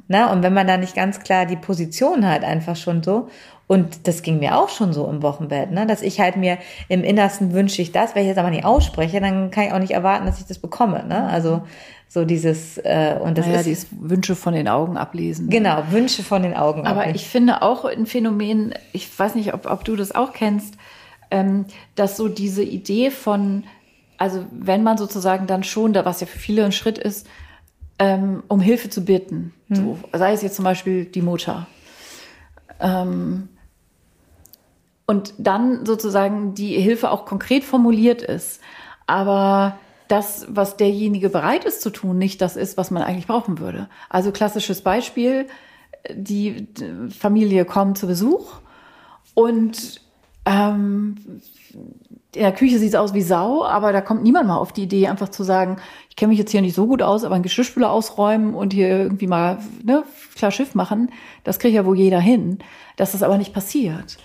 Na, und wenn man da nicht ganz klar die Position hat, einfach schon so. Und das ging mir auch schon so im Wochenbett, ne? dass ich halt mir im Innersten wünsche ich das, wenn ich jetzt aber nicht ausspreche, dann kann ich auch nicht erwarten, dass ich das bekomme. Ne? Also so dieses äh, und das naja, ist dieses Wünsche von den Augen ablesen. Genau, Wünsche von den Augen Aber ablesen. ich finde auch ein Phänomen, ich weiß nicht, ob, ob du das auch kennst, ähm, dass so diese Idee von, also wenn man sozusagen dann schon, da was ja für viele ein Schritt ist, ähm, um Hilfe zu bitten, hm. so, sei es jetzt zum Beispiel die Mutter. Ähm, und dann sozusagen die Hilfe auch konkret formuliert ist. Aber das, was derjenige bereit ist zu tun, nicht das ist, was man eigentlich brauchen würde. Also klassisches Beispiel, die Familie kommt zu Besuch und ähm, in der Küche sieht es aus wie Sau, aber da kommt niemand mal auf die Idee, einfach zu sagen, ich kenne mich jetzt hier nicht so gut aus, aber ein Geschirrspüler ausräumen und hier irgendwie mal ne, klar Schiff machen, das kriegt ja wohl jeder hin. Dass das aber nicht passiert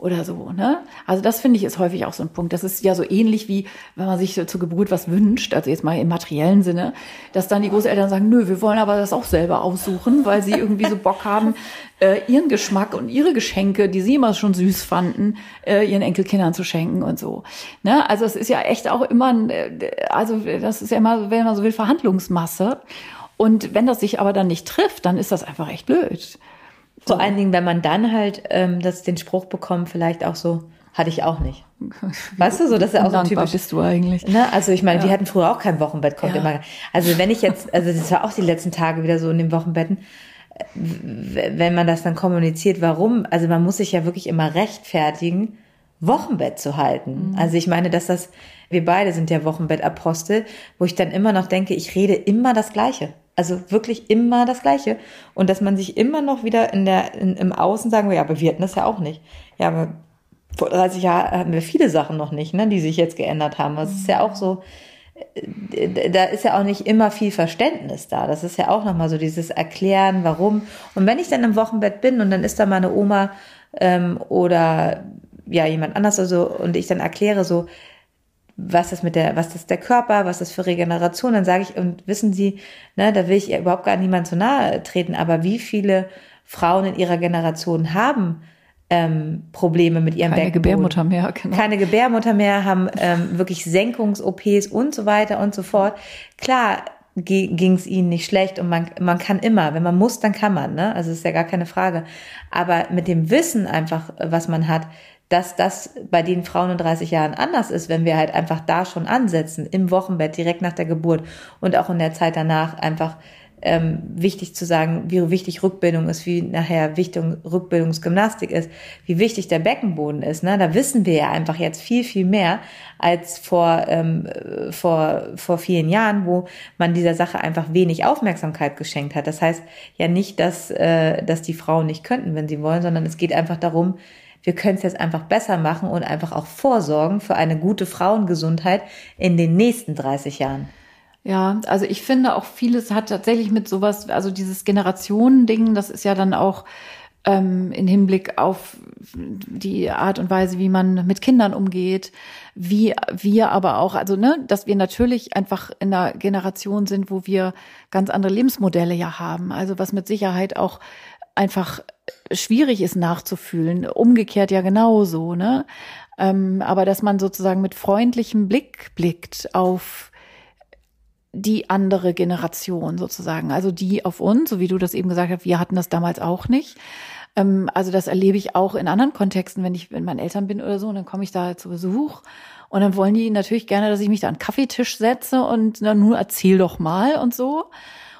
oder so. Ne? Also das finde ich ist häufig auch so ein Punkt. Das ist ja so ähnlich wie, wenn man sich zur Geburt was wünscht, also jetzt mal im materiellen Sinne, dass dann die Großeltern sagen, nö, wir wollen aber das auch selber aussuchen, weil sie irgendwie so Bock haben, (laughs) äh, ihren Geschmack und ihre Geschenke, die sie immer schon süß fanden, äh, ihren Enkelkindern zu schenken und so. Ne? Also es ist ja echt auch immer, ein, äh, also das ist ja immer, wenn man so will, Verhandlungsmasse. Und wenn das sich aber dann nicht trifft, dann ist das einfach echt blöd. Vor allen Dingen, wenn man dann halt ähm, das, den Spruch bekommt, vielleicht auch so, hatte ich auch nicht. (laughs) Weißt du, so dass er auch so typisch bist du eigentlich. Ne? Also ich meine, ja. wir hatten früher auch kein Wochenbett, kommt ja. immer. Also wenn ich jetzt, also das war auch die letzten Tage wieder so in den Wochenbetten, wenn man das dann kommuniziert, warum? Also man muss sich ja wirklich immer rechtfertigen, Wochenbett zu halten. Mhm. Also ich meine, dass das, wir beide sind ja Wochenbettapostel, wo ich dann immer noch denke, ich rede immer das Gleiche. Also wirklich immer das Gleiche. Und dass man sich immer noch wieder in der, in, im Außen sagen will, ja, aber wir hatten das ja auch nicht. Ja, aber vor 30 Jahren hatten wir viele Sachen noch nicht, ne, die sich jetzt geändert haben. Das ist ja auch so, äh, da ist ja auch nicht immer viel Verständnis da. Das ist ja auch nochmal so dieses Erklären, warum. Und wenn ich dann im Wochenbett bin und dann ist da meine Oma ähm, oder ja jemand anders also und ich dann erkläre so, was ist mit der, was ist der Körper, was ist für Regeneration, dann sage ich, und wissen Sie, ne, da will ich überhaupt gar niemand zu nahe treten, aber wie viele Frauen in ihrer Generation haben ähm, Probleme mit ihrem Keine Beckenboden. Gebärmutter mehr, genau. Keine Gebärmutter mehr, haben ähm, wirklich Senkungs-OPs und so weiter und so fort. Klar ging es ihnen nicht schlecht und man, man kann immer, wenn man muss, dann kann man, ne? Also ist ja gar keine Frage. Aber mit dem Wissen einfach, was man hat, dass das bei den Frauen in 30 Jahren anders ist, wenn wir halt einfach da schon ansetzen, im Wochenbett, direkt nach der Geburt und auch in der Zeit danach einfach ähm, wichtig zu sagen, wie wichtig Rückbildung ist, wie nachher wichtig Rückbildungsgymnastik ist, wie wichtig der Beckenboden ist. Ne? Da wissen wir ja einfach jetzt viel, viel mehr als vor, ähm, vor, vor vielen Jahren, wo man dieser Sache einfach wenig Aufmerksamkeit geschenkt hat. Das heißt ja nicht, dass, äh, dass die Frauen nicht könnten, wenn sie wollen, sondern es geht einfach darum, wir können es jetzt einfach besser machen und einfach auch vorsorgen für eine gute Frauengesundheit in den nächsten 30 Jahren. Ja, also ich finde auch vieles hat tatsächlich mit sowas, also dieses Generationending, das ist ja dann auch ähm, in Hinblick auf die Art und Weise, wie man mit Kindern umgeht, wie wir aber auch, also ne, dass wir natürlich einfach in einer Generation sind, wo wir ganz andere Lebensmodelle ja haben, also was mit Sicherheit auch einfach schwierig ist nachzufühlen. Umgekehrt ja genauso, ne? Ähm, aber dass man sozusagen mit freundlichem Blick blickt auf die andere Generation sozusagen, also die auf uns, so wie du das eben gesagt hast, wir hatten das damals auch nicht. Ähm, also das erlebe ich auch in anderen Kontexten, wenn ich mit meinen Eltern bin oder so, und dann komme ich da zu Besuch und dann wollen die natürlich gerne, dass ich mich da an den Kaffeetisch setze und na, nun erzähl doch mal und so.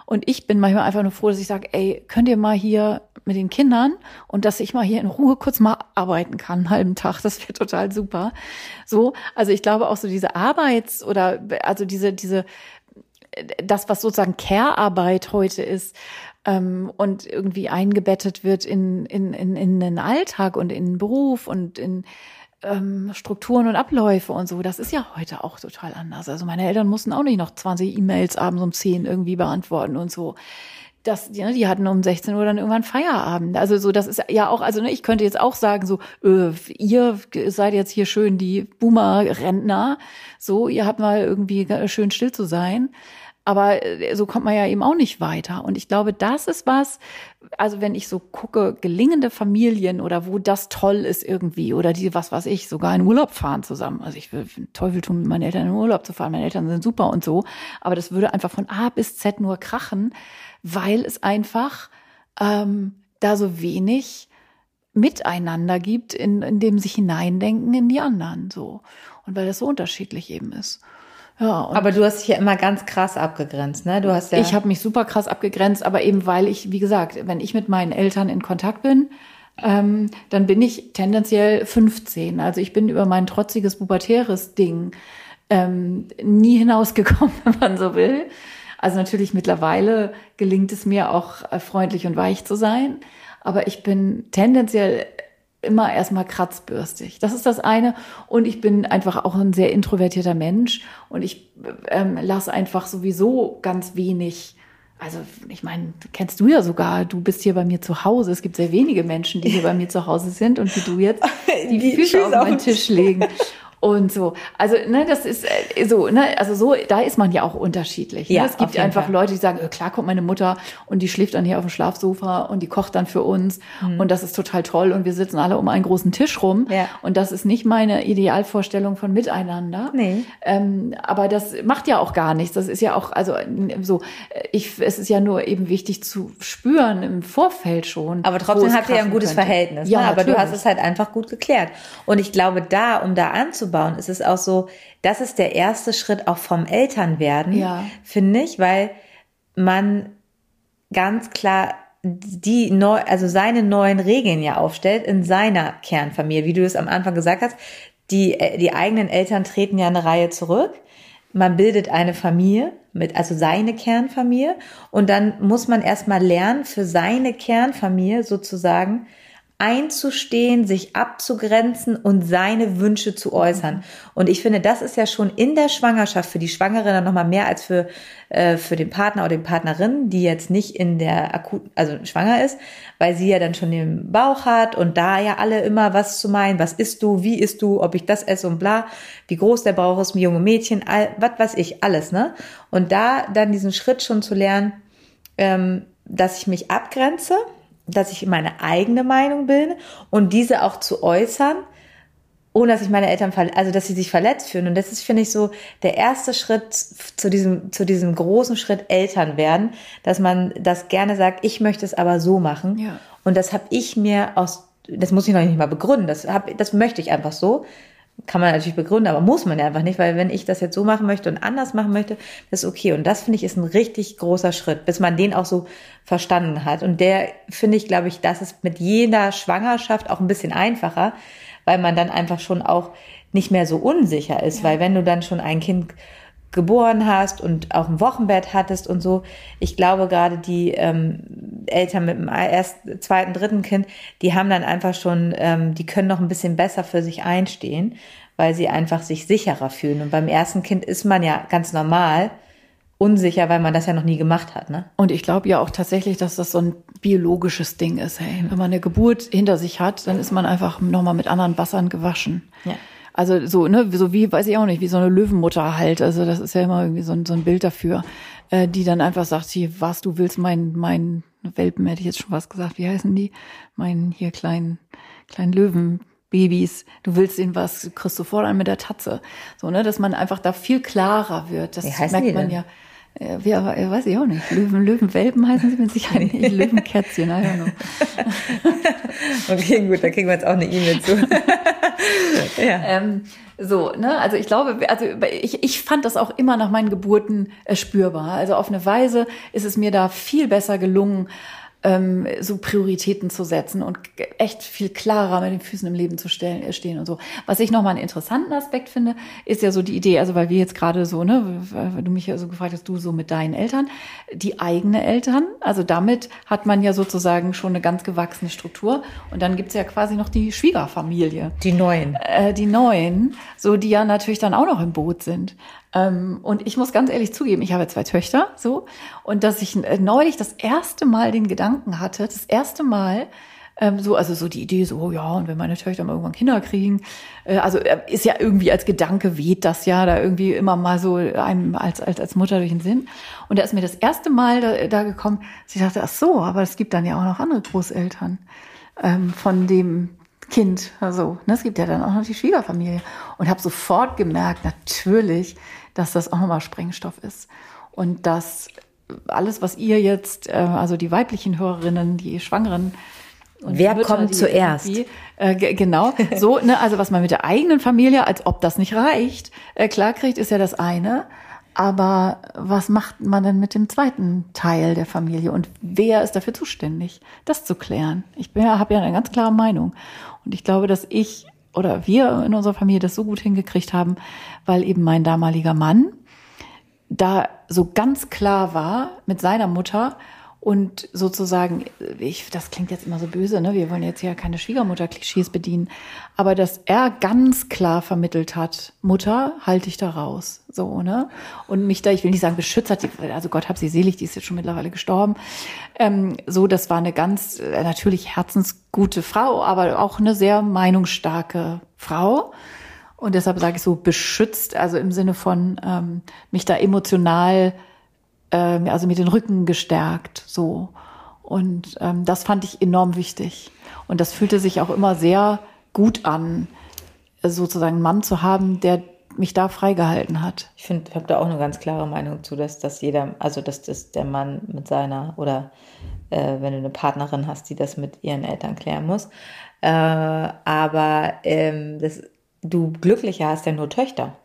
Und ich bin manchmal einfach nur froh, dass ich sage, ey, könnt ihr mal hier mit den Kindern und dass ich mal hier in Ruhe kurz mal arbeiten kann, einen halben Tag, das wäre total super. So, also ich glaube auch so diese Arbeits- oder also diese, diese das, was sozusagen Care-Arbeit heute ist ähm, und irgendwie eingebettet wird in, in, in, in den Alltag und in den Beruf und in ähm, Strukturen und Abläufe und so, das ist ja heute auch total anders. Also meine Eltern mussten auch nicht noch 20 E-Mails abends um 10 irgendwie beantworten und so das, die, die hatten um 16 Uhr dann irgendwann Feierabend. Also so, das ist ja auch, also ne, ich könnte jetzt auch sagen, so, äh, ihr seid jetzt hier schön die Boomer-Rentner, so, ihr habt mal irgendwie schön still zu sein. Aber äh, so kommt man ja eben auch nicht weiter. Und ich glaube, das ist was, also wenn ich so gucke, gelingende Familien oder wo das toll ist irgendwie oder die, was weiß ich, sogar in Urlaub fahren zusammen. Also ich will Teufel tun, mit meinen Eltern in Urlaub zu fahren. Meine Eltern sind super und so. Aber das würde einfach von A bis Z nur krachen weil es einfach ähm, da so wenig miteinander gibt, in, in dem sich hineindenken in die anderen so. Und weil das so unterschiedlich eben ist. Ja, aber du hast dich ja immer ganz krass abgegrenzt, ne? Du hast ja ich habe mich super krass abgegrenzt, aber eben weil ich, wie gesagt, wenn ich mit meinen Eltern in Kontakt bin, ähm, dann bin ich tendenziell 15. Also ich bin über mein trotziges pubertäres Ding ähm, nie (laughs) hinausgekommen, wenn man so will. Also natürlich mittlerweile gelingt es mir auch äh, freundlich und weich zu sein, aber ich bin tendenziell immer erstmal kratzbürstig. Das ist das eine. Und ich bin einfach auch ein sehr introvertierter Mensch und ich ähm, lasse einfach sowieso ganz wenig. Also ich meine, kennst du ja sogar, du bist hier bei mir zu Hause. Es gibt sehr wenige Menschen, die hier bei mir zu Hause sind und wie du jetzt (laughs) die, die Füße auf meinen Tisch legen (laughs) und so. Also, ne, das ist äh, so, ne, also so, da ist man ja auch unterschiedlich. Ne? Ja, es gibt einfach Fall. Leute, die sagen, äh, klar kommt meine Mutter und die schläft dann hier auf dem Schlafsofa und die kocht dann für uns mhm. und das ist total toll und wir sitzen alle um einen großen Tisch rum ja. und das ist nicht meine Idealvorstellung von Miteinander. Nee. Ähm, aber das macht ja auch gar nichts. Das ist ja auch, also so, ich, es ist ja nur eben wichtig zu spüren im Vorfeld schon. Aber trotzdem habt ihr ja ein gutes könnte. Verhältnis. Ja, ne? aber natürlich. du hast es halt einfach gut geklärt. Und ich glaube, da, um da anzubieten, aufzubauen, ist es auch so, das ist der erste Schritt auch vom Elternwerden, ja. finde ich, weil man ganz klar die neu, also seine neuen Regeln ja aufstellt in seiner Kernfamilie, wie du es am Anfang gesagt hast. Die, die eigenen Eltern treten ja eine Reihe zurück. Man bildet eine Familie mit, also seine Kernfamilie. Und dann muss man erstmal lernen, für seine Kernfamilie sozusagen einzustehen, sich abzugrenzen und seine Wünsche zu äußern. Und ich finde, das ist ja schon in der Schwangerschaft für die Schwangere dann nochmal mehr als für, äh, für den Partner oder die Partnerin, die jetzt nicht in der akut, also schwanger ist, weil sie ja dann schon den Bauch hat und da ja alle immer was zu meinen, was isst du, wie isst du, ob ich das esse und bla, wie groß der Bauch ist, junge Mädchen, all, was weiß ich, alles, ne? Und da dann diesen Schritt schon zu lernen, ähm, dass ich mich abgrenze, dass ich meine eigene Meinung bilde und diese auch zu äußern, ohne dass ich meine Eltern, also dass sie sich verletzt fühlen. Und das ist, finde ich, so der erste Schritt zu diesem, zu diesem großen Schritt Eltern werden, dass man das gerne sagt, ich möchte es aber so machen. Ja. Und das habe ich mir aus, das muss ich noch nicht mal begründen, das, hab, das möchte ich einfach so. Kann man natürlich begründen, aber muss man ja einfach nicht, weil wenn ich das jetzt so machen möchte und anders machen möchte, das ist okay. Und das finde ich ist ein richtig großer Schritt, bis man den auch so verstanden hat. Und der finde ich, glaube ich, das ist mit jeder Schwangerschaft auch ein bisschen einfacher, weil man dann einfach schon auch nicht mehr so unsicher ist, ja. weil wenn du dann schon ein Kind geboren hast und auch ein Wochenbett hattest und so, ich glaube gerade die ähm, Eltern mit dem ersten, zweiten, dritten Kind, die haben dann einfach schon, ähm, die können noch ein bisschen besser für sich einstehen, weil sie einfach sich sicherer fühlen. Und beim ersten Kind ist man ja ganz normal unsicher, weil man das ja noch nie gemacht hat. Ne? Und ich glaube ja auch tatsächlich, dass das so ein biologisches Ding ist. Hey, wenn man eine Geburt hinter sich hat, dann ist man einfach nochmal mit anderen Wassern gewaschen. Ja. Also so, ne, so wie, weiß ich auch nicht, wie so eine Löwenmutter halt. Also das ist ja immer irgendwie so ein, so ein Bild dafür, äh, die dann einfach sagt, hier, was, du willst mein, mein Welpen, hätte ich jetzt schon was gesagt, wie heißen die? Mein hier kleinen, kleinen Löwen. Babys, du willst ihnen was, kriegst du voll an mit der Tatze. So, ne, dass man einfach da viel klarer wird. Das merkt man ja. Äh, wie, aber, äh, weiß ich auch nicht. Löwen, Löwenwelpen heißen sie mit Sicherheit nicht. Löwenkätzchen, I don't know. (laughs) okay, gut, da kriegen wir jetzt auch eine E-Mail zu. (laughs) ja. Ähm, so, ne, also ich glaube, also ich, ich fand das auch immer nach meinen Geburten äh, spürbar. Also auf eine Weise ist es mir da viel besser gelungen, ähm, so Prioritäten zu setzen und echt viel klarer mit den Füßen im Leben zu stellen, äh, stehen und so. Was ich nochmal einen interessanten Aspekt finde, ist ja so die Idee, also weil wir jetzt gerade so, ne, weil du mich ja so gefragt hast, du so mit deinen Eltern, die eigene Eltern, also damit hat man ja sozusagen schon eine ganz gewachsene Struktur und dann gibt's ja quasi noch die Schwiegerfamilie. Die Neuen. Äh, die Neuen, so die ja natürlich dann auch noch im Boot sind. Ähm, und ich muss ganz ehrlich zugeben, ich habe zwei Töchter, so. Und dass ich äh, neulich das erste Mal den Gedanken hatte, das erste Mal, ähm, so, also so die Idee, so, ja, und wenn meine Töchter mal irgendwann Kinder kriegen, äh, also äh, ist ja irgendwie als Gedanke weht das ja da irgendwie immer mal so einem als, als, als Mutter durch den Sinn. Und da ist mir das erste Mal da, da gekommen, dass ich dachte, ach so, aber es gibt dann ja auch noch andere Großeltern ähm, von dem Kind. Also, ne, es gibt ja dann auch noch die Schwiegerfamilie. Und habe sofort gemerkt, natürlich, dass das auch nochmal Sprengstoff ist. Und dass alles, was ihr jetzt, äh, also die weiblichen Hörerinnen, die Schwangeren, und Wer Mütter, kommt zuerst? Äh, genau, so, ne, also was man mit der eigenen Familie, als ob das nicht reicht, äh, klarkriegt, ist ja das eine. Aber was macht man denn mit dem zweiten Teil der Familie und wer ist dafür zuständig, das zu klären? Ich ja, habe ja eine ganz klare Meinung und ich glaube, dass ich oder wir in unserer Familie das so gut hingekriegt haben, weil eben mein damaliger Mann da so ganz klar war mit seiner Mutter und sozusagen, ich, das klingt jetzt immer so böse, ne? Wir wollen jetzt ja keine Schwiegermutter-Klischees bedienen, aber dass er ganz klar vermittelt hat, Mutter, halte ich da raus, so ne? Und mich da, ich will nicht sagen beschützt hat, also Gott hab sie selig, die ist jetzt schon mittlerweile gestorben. Ähm, so, das war eine ganz äh, natürlich herzensgute Frau, aber auch eine sehr meinungsstarke Frau. Und deshalb sage ich so beschützt, also im Sinne von ähm, mich da emotional also mit den Rücken gestärkt, so. Und ähm, das fand ich enorm wichtig. Und das fühlte sich auch immer sehr gut an, sozusagen einen Mann zu haben, der mich da freigehalten hat. Ich finde, ich habe da auch eine ganz klare Meinung zu, dass, dass jeder, also dass das der Mann mit seiner oder äh, wenn du eine Partnerin hast, die das mit ihren Eltern klären muss. Äh, aber ähm, das, du glücklicher hast ja nur Töchter.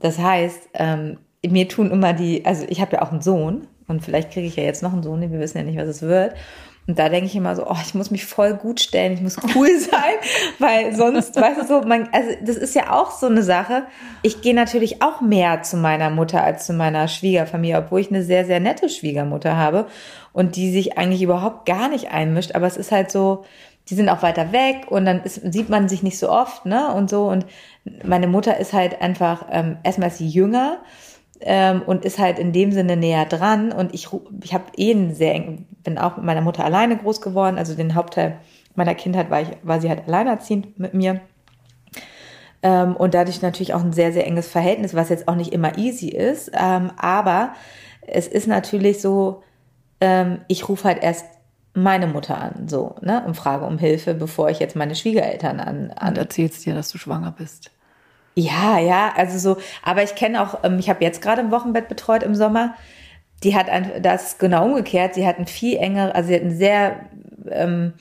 Das heißt, ähm, mir tun immer die, also ich habe ja auch einen Sohn und vielleicht kriege ich ja jetzt noch einen Sohn, wir wissen ja nicht, was es wird. Und da denke ich immer so, oh, ich muss mich voll gut stellen, ich muss cool (laughs) sein, weil sonst, weißt du so, man, also das ist ja auch so eine Sache. Ich gehe natürlich auch mehr zu meiner Mutter als zu meiner Schwiegerfamilie, obwohl ich eine sehr, sehr nette Schwiegermutter habe und die sich eigentlich überhaupt gar nicht einmischt. Aber es ist halt so, die sind auch weiter weg und dann ist, sieht man sich nicht so oft, ne? Und so. Und meine Mutter ist halt einfach, ähm, erstmal ist sie jünger ähm, und ist halt in dem Sinne näher dran. Und ich, ich habe eh einen sehr eng, bin auch mit meiner Mutter alleine groß geworden. Also den Hauptteil meiner Kindheit war, ich, war sie halt alleinerziehend mit mir. Ähm, und dadurch natürlich auch ein sehr, sehr enges Verhältnis, was jetzt auch nicht immer easy ist. Ähm, aber es ist natürlich so, ähm, ich rufe halt erst meine Mutter an, so, ne, und frage um Hilfe, bevor ich jetzt meine Schwiegereltern an. an Und erzählst dir, dass du schwanger bist. Ja, ja, also so, aber ich kenne auch, ähm, ich habe jetzt gerade im Wochenbett betreut im Sommer, die hat ein, das genau umgekehrt, sie hat ein viel enger, also sie hat ein sehr ähm,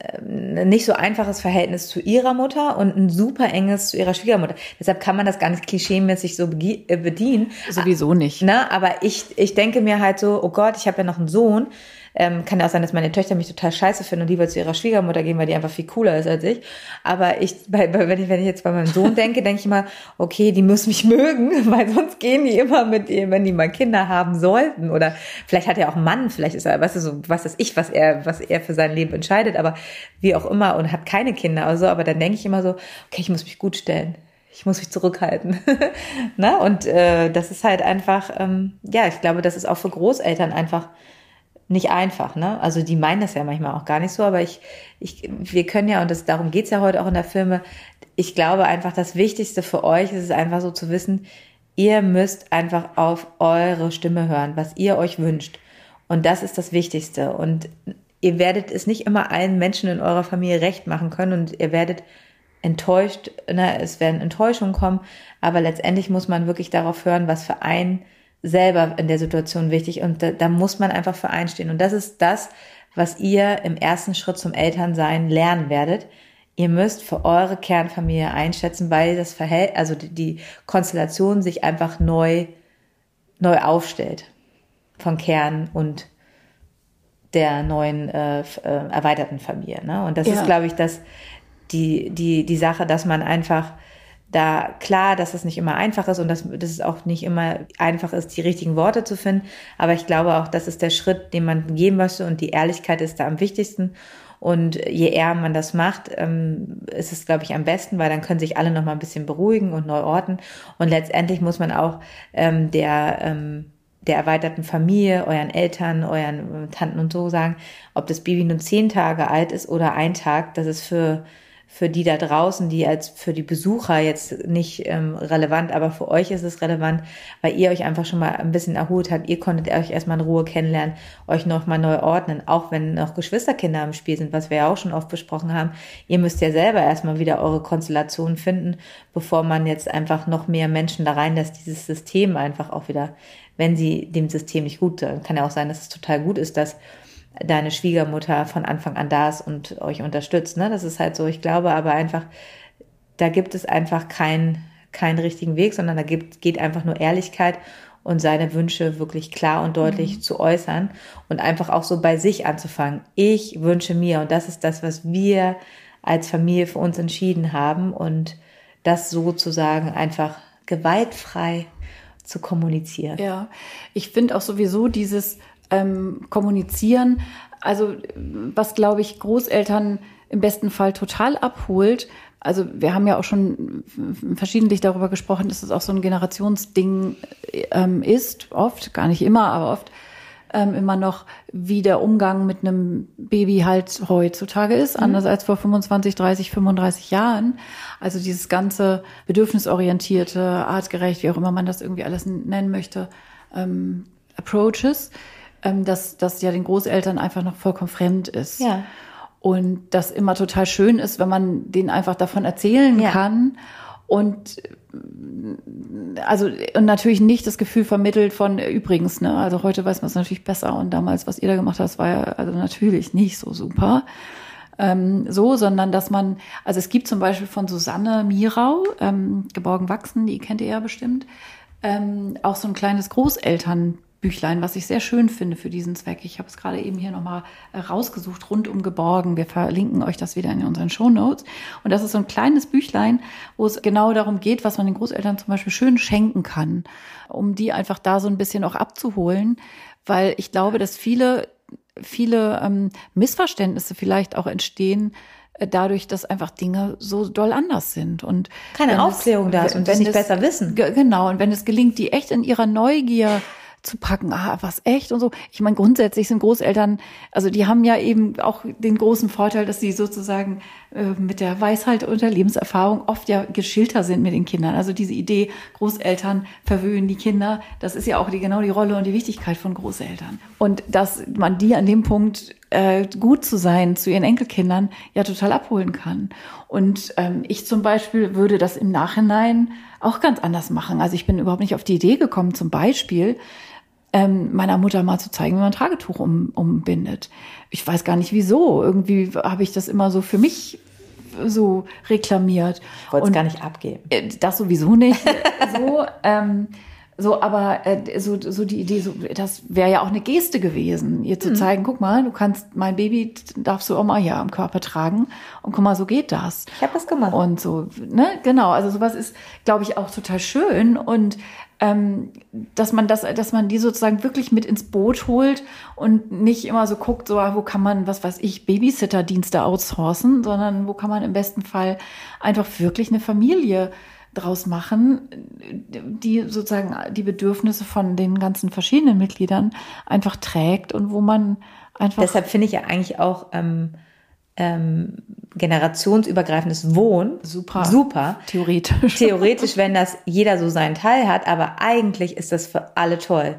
ähm, nicht so einfaches Verhältnis zu ihrer Mutter und ein super enges zu ihrer Schwiegermutter. Deshalb kann man das gar nicht klischeemäßig so äh, bedienen. Sowieso nicht. Ne? Aber ich, ich denke mir halt so, oh Gott, ich habe ja noch einen Sohn. Ähm, kann ja auch sein, dass meine Töchter mich total scheiße finden und lieber zu ihrer Schwiegermutter gehen, weil die einfach viel cooler ist als ich. Aber ich, bei, bei, wenn ich, wenn ich jetzt bei meinem Sohn denke, denke ich mal, okay, die muss mich mögen, (laughs) weil sonst gehen die immer mit ihr, wenn die mal Kinder haben sollten. Oder vielleicht hat er auch einen Mann, vielleicht ist er, weißt du, so, was ist ich, was er, was er für sein Leben entscheidet, aber wie auch immer und hat keine Kinder oder so. Aber dann denke ich immer so, okay, ich muss mich gut stellen ich muss mich zurückhalten. (laughs) ne? Und äh, das ist halt einfach, ähm, ja, ich glaube, das ist auch für Großeltern einfach nicht einfach. Ne? Also die meinen das ja manchmal auch gar nicht so, aber ich, ich wir können ja, und das, darum geht's ja heute auch in der Filme, ich glaube einfach, das Wichtigste für euch ist es einfach so zu wissen, ihr müsst einfach auf eure Stimme hören, was ihr euch wünscht. Und das ist das Wichtigste. Und ihr werdet es nicht immer allen Menschen in eurer Familie recht machen können und ihr werdet enttäuscht, ne, es werden Enttäuschungen kommen, aber letztendlich muss man wirklich darauf hören, was für einen selber in der Situation wichtig und da, da muss man einfach für einstehen. Und das ist das, was ihr im ersten Schritt zum Elternsein lernen werdet. Ihr müsst für eure Kernfamilie einschätzen, weil das Verhältnis, also die, die Konstellation sich einfach neu, neu aufstellt. Von Kern und der neuen äh, äh, erweiterten Familie. Ne? Und das Ja. ist, glaube ich, das, die, die, die Sache, dass man einfach da klar, dass es nicht immer einfach ist und dass, dass es auch nicht immer einfach ist, die richtigen Worte zu finden. Aber ich glaube auch, das ist der Schritt, den man gehen möchte und die Ehrlichkeit ist da am wichtigsten. Und je eher man das macht, ähm, ist es, glaube ich, am besten, weil dann können sich alle noch mal ein bisschen beruhigen und neu orten. Und letztendlich muss man auch ähm, der ähm, der erweiterten Familie, euren Eltern, euren Tanten und so sagen, ob das Baby nun zehn Tage alt ist oder ein Tag, das ist für für die da draußen, die als für die Besucher jetzt nicht ähm, relevant, aber für euch ist es relevant, weil ihr euch einfach schon mal ein bisschen erholt habt. Ihr konntet euch erstmal in Ruhe kennenlernen, euch noch mal neu ordnen, auch wenn noch Geschwisterkinder im Spiel sind, was wir ja auch schon oft besprochen haben. Ihr müsst ja selber erstmal wieder eure Konstellation finden, bevor man jetzt einfach noch mehr Menschen da reinlässt, dieses System einfach auch wieder, wenn sie dem System nicht gut sind. Kann ja auch sein, dass es total gut ist, dass deine Schwiegermutter von Anfang an da ist und euch unterstützt. Ne? Das ist halt so. Ich glaube aber einfach, da gibt es einfach keinen keinen richtigen Weg, sondern da gibt, geht einfach nur Ehrlichkeit und seine Wünsche wirklich klar und deutlich zu äußern und einfach auch so bei sich anzufangen. Ich wünsche mir und das ist das, was wir als Familie für uns entschieden haben und das sozusagen einfach gewaltfrei zu kommunizieren. Ja, ich finde auch sowieso dieses ähm, Kommunizieren, also was glaube ich Großeltern im besten Fall total abholt. Also wir haben ja auch schon verschiedentlich darüber gesprochen, dass es auch so ein Generationsding ähm, ist, oft, gar nicht immer, aber oft ähm, immer noch, wie der Umgang mit einem Baby halt heutzutage ist, anders als vor 25, 30, 35 Jahren. Also dieses ganze bedürfnisorientierte, artgerecht, wie auch immer man das irgendwie alles nennen möchte, ähm, Approaches, ähm, dass das ja den Großeltern einfach noch vollkommen fremd ist. Ja. Und das immer total schön ist, wenn man denen einfach davon erzählen Ja. kann und also und natürlich nicht das Gefühl vermittelt von äh, übrigens, ne? Also heute weiß man es natürlich besser und damals, was ihr da gemacht habt, war ja also natürlich nicht so super. Ähm, so, sondern dass man, also es gibt zum Beispiel von Susanne Mirau, ähm, Geborgen wachsen, die kennt ihr ja bestimmt, ähm, auch so ein kleines Großelternbüchlein, was ich sehr schön finde für diesen Zweck. Ich habe es gerade eben hier nochmal äh, rausgesucht, rund um Geborgen. Wir verlinken euch das wieder in unseren Shownotes. Und das ist so ein kleines Büchlein, wo es genau darum geht, was man den Großeltern zum Beispiel schön schenken kann, um die einfach da so ein bisschen auch abzuholen. Weil ich glaube, dass viele, viele ähm, Missverständnisse vielleicht auch entstehen, äh, dadurch, dass einfach Dinge so doll anders sind und Keine wenn Aufklärung da ist und nicht es- besser wissen. Ge- Genau, und wenn es gelingt, die echt in ihrer Neugier zu packen, ah, was echt und so. Ich meine, grundsätzlich sind Großeltern, also die haben ja eben auch den großen Vorteil, dass sie sozusagen äh, mit der Weisheit und der Lebenserfahrung oft ja geschilter sind mit den Kindern. Also diese Idee, Großeltern verwöhnen die Kinder, das ist ja auch die, genau die Rolle und die Wichtigkeit von Großeltern. Und dass man die an dem Punkt äh, gut zu sein zu ihren Enkelkindern ja total abholen kann. Und ähm, ich zum Beispiel würde das im Nachhinein auch ganz anders machen. Also ich bin überhaupt nicht auf die Idee gekommen, zum Beispiel ähm, meiner Mutter mal zu zeigen, wie man ein Tragetuch um, umbindet. Ich weiß gar nicht wieso. Irgendwie habe ich das immer so für mich so reklamiert. Ich wollte es gar nicht abgeben. Äh, das sowieso nicht. (laughs) so, ähm, so, aber äh, so, so die Idee, so, das wäre ja auch eine Geste gewesen, ihr zu mhm. zeigen, guck mal, du kannst mein Baby darfst du auch mal hier am Körper tragen und guck mal, so geht das. Ich habe das gemacht. Und so, ne, genau. Also sowas ist, glaube ich, auch total schön und ähm, dass man das, dass man die sozusagen wirklich mit ins Boot holt und nicht immer so guckt, so wo kann man, was weiß ich, Babysitter-Dienste outsourcen, sondern wo kann man im besten Fall einfach wirklich eine Familie draus machen, die sozusagen die Bedürfnisse von den ganzen verschiedenen Mitgliedern einfach trägt und wo man einfach. Deshalb finde ich ja eigentlich auch ähm, ähm, generationsübergreifendes Wohnen super. Super. Theoretisch. Theoretisch, wenn das jeder so seinen Teil hat, aber eigentlich ist das für alle toll,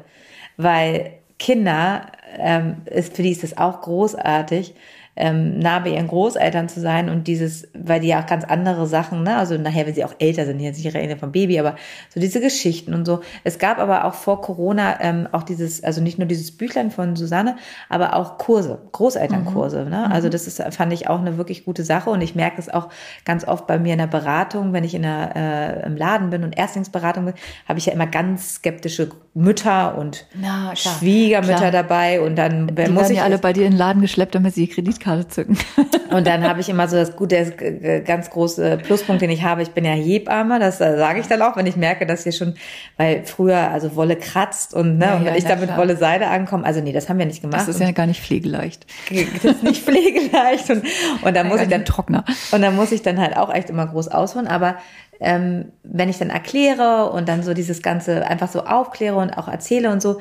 weil Kinder, ähm, ist, für die ist das auch großartig, ähm, nah bei ihren Großeltern zu sein und dieses, weil die ja auch ganz andere Sachen, ne, also nachher, wenn sie auch älter sind, jetzt nicht rede vom Baby, aber so diese Geschichten und so. Es gab aber auch vor Corona ähm, auch dieses, also nicht nur dieses Büchlein von Susanne, aber auch Kurse, Großelternkurse. Mhm. Ne? Also mhm. das ist, fand ich auch eine wirklich gute Sache und ich merke es auch ganz oft bei mir in der Beratung, wenn ich in der, äh, im Laden bin und Erstlingsberatung bin, habe ich ja immer ganz skeptische Mütter und Na, klar, Schwiegermütter klar. dabei und dann die muss ich ja alle bei dir in den Laden geschleppt, damit sie die Kreditkarte zücken. (laughs) Und dann (laughs) habe ich immer so das gute, ganz große Pluspunkt, den ich habe. Ich bin ja Hebamme, das äh, sage ich dann auch, wenn ich merke, dass hier schon, weil früher also Wolle kratzt und ne, ja, und wenn ja, ich da mit Wolle Seide ankomme, also nee, das haben wir nicht gemacht. Das ist ja gar nicht pflegeleicht. Das ist nicht (laughs) pflegeleicht und und dann muss ich dann Trockner. Und dann muss ich dann halt auch echt immer groß ausholen, aber ähm, wenn ich dann erkläre und dann so dieses Ganze einfach so aufkläre und auch erzähle und so,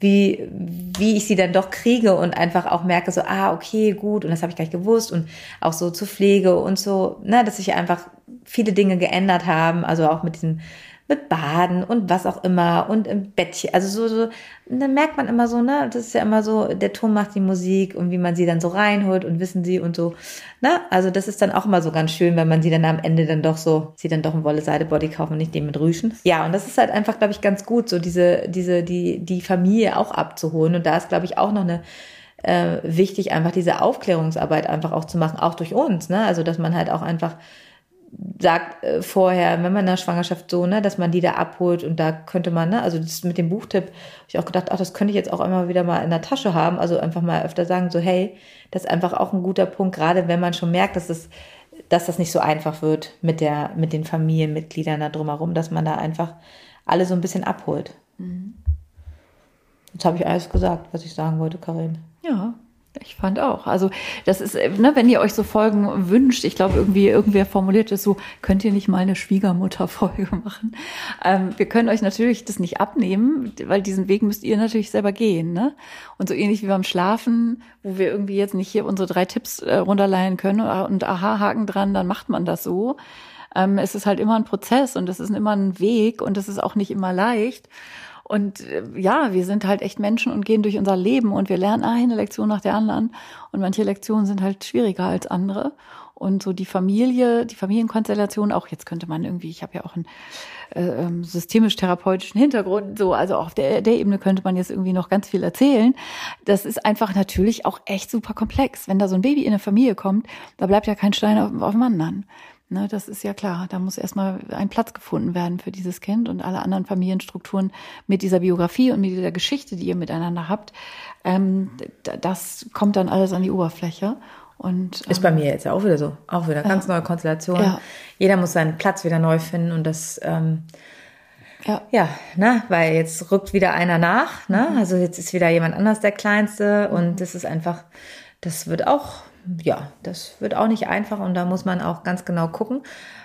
wie, wie ich sie dann doch kriege und einfach auch merke, so, ah, okay, gut, und das habe ich gleich gewusst und auch so zur Pflege und so, ne, dass sich einfach viele Dinge geändert haben, also auch mit diesem mit Baden und was auch immer und im Bettchen. Also so, so, und dann merkt man immer so, ne, das ist ja immer so, der Ton macht die Musik und wie man sie dann so reinholt und wissen sie und so, ne, also das ist dann auch immer so ganz schön, wenn man sie dann am Ende dann doch so, sie dann doch ein Wolle Seide Body kaufen und nicht den mit Rüschen. Ja, und das ist halt einfach, glaube ich, ganz gut, so diese, diese, die, die Familie auch abzuholen und da ist, glaube ich, auch noch eine, äh, wichtig, einfach diese Aufklärungsarbeit einfach auch zu machen, auch durch uns, ne, also dass man halt auch einfach sagt äh, vorher, wenn man in der Schwangerschaft so, ne, dass man die da abholt und da könnte man, ne, also das mit dem Buchtipp, habe ich auch gedacht, ach, das könnte ich jetzt auch immer wieder mal in der Tasche haben, also einfach mal öfter sagen, so, hey, das ist einfach auch ein guter Punkt, gerade wenn man schon merkt, dass es, dass das nicht so einfach wird mit der, mit den Familienmitgliedern da drumherum, dass man da einfach alle so ein bisschen abholt. Mhm. Jetzt habe ich alles gesagt, was ich sagen wollte, Karin. Ja, ich fand auch. Also das ist, ne, wenn ihr euch so Folgen wünscht, ich glaube irgendwie irgendwer formuliert es so, könnt ihr nicht mal eine Schwiegermutter-Folge (laughs) machen? Ähm, wir können euch natürlich das nicht abnehmen, weil diesen Weg müsst ihr natürlich selber gehen. Ne? Und so ähnlich wie beim Schlafen, wo wir irgendwie jetzt nicht hier unsere drei Tipps äh, runterleihen können und aha-Haken dran, dann macht man das so. Ähm, es ist halt immer ein Prozess und es ist immer ein Weg und es ist auch nicht immer leicht. Und äh, ja, wir sind halt echt Menschen und gehen durch unser Leben und wir lernen eine Lektion nach der anderen. Und manche Lektionen sind halt schwieriger als andere. Und so die Familie, die Familienkonstellation, auch jetzt könnte man irgendwie, ich habe ja auch einen äh, ähm, systemisch-therapeutischen Hintergrund, so, also auf der, der Ebene könnte man jetzt irgendwie noch ganz viel erzählen. Das ist einfach natürlich auch echt super komplex. Wenn da so ein Baby in eine Familie kommt, da bleibt ja kein Stein auf, auf dem anderen. Ne, das ist ja klar. Da muss erstmal ein Platz gefunden werden für dieses Kind und alle anderen Familienstrukturen mit dieser Biografie und mit dieser Geschichte, die ihr miteinander habt. Ähm, das kommt dann alles an die Oberfläche. Und, ähm, ist bei mir jetzt ja auch wieder so. Auch wieder ganz ja. neue Konstellation. Ja. Jeder muss seinen Platz wieder neu finden und das, ähm, ja, ja ne, weil jetzt rückt wieder einer nach, ne? Mhm. Also jetzt ist wieder jemand anders der Kleinste und mhm. das ist einfach, das wird auch ja, das wird auch nicht einfach und da muss man auch ganz genau gucken.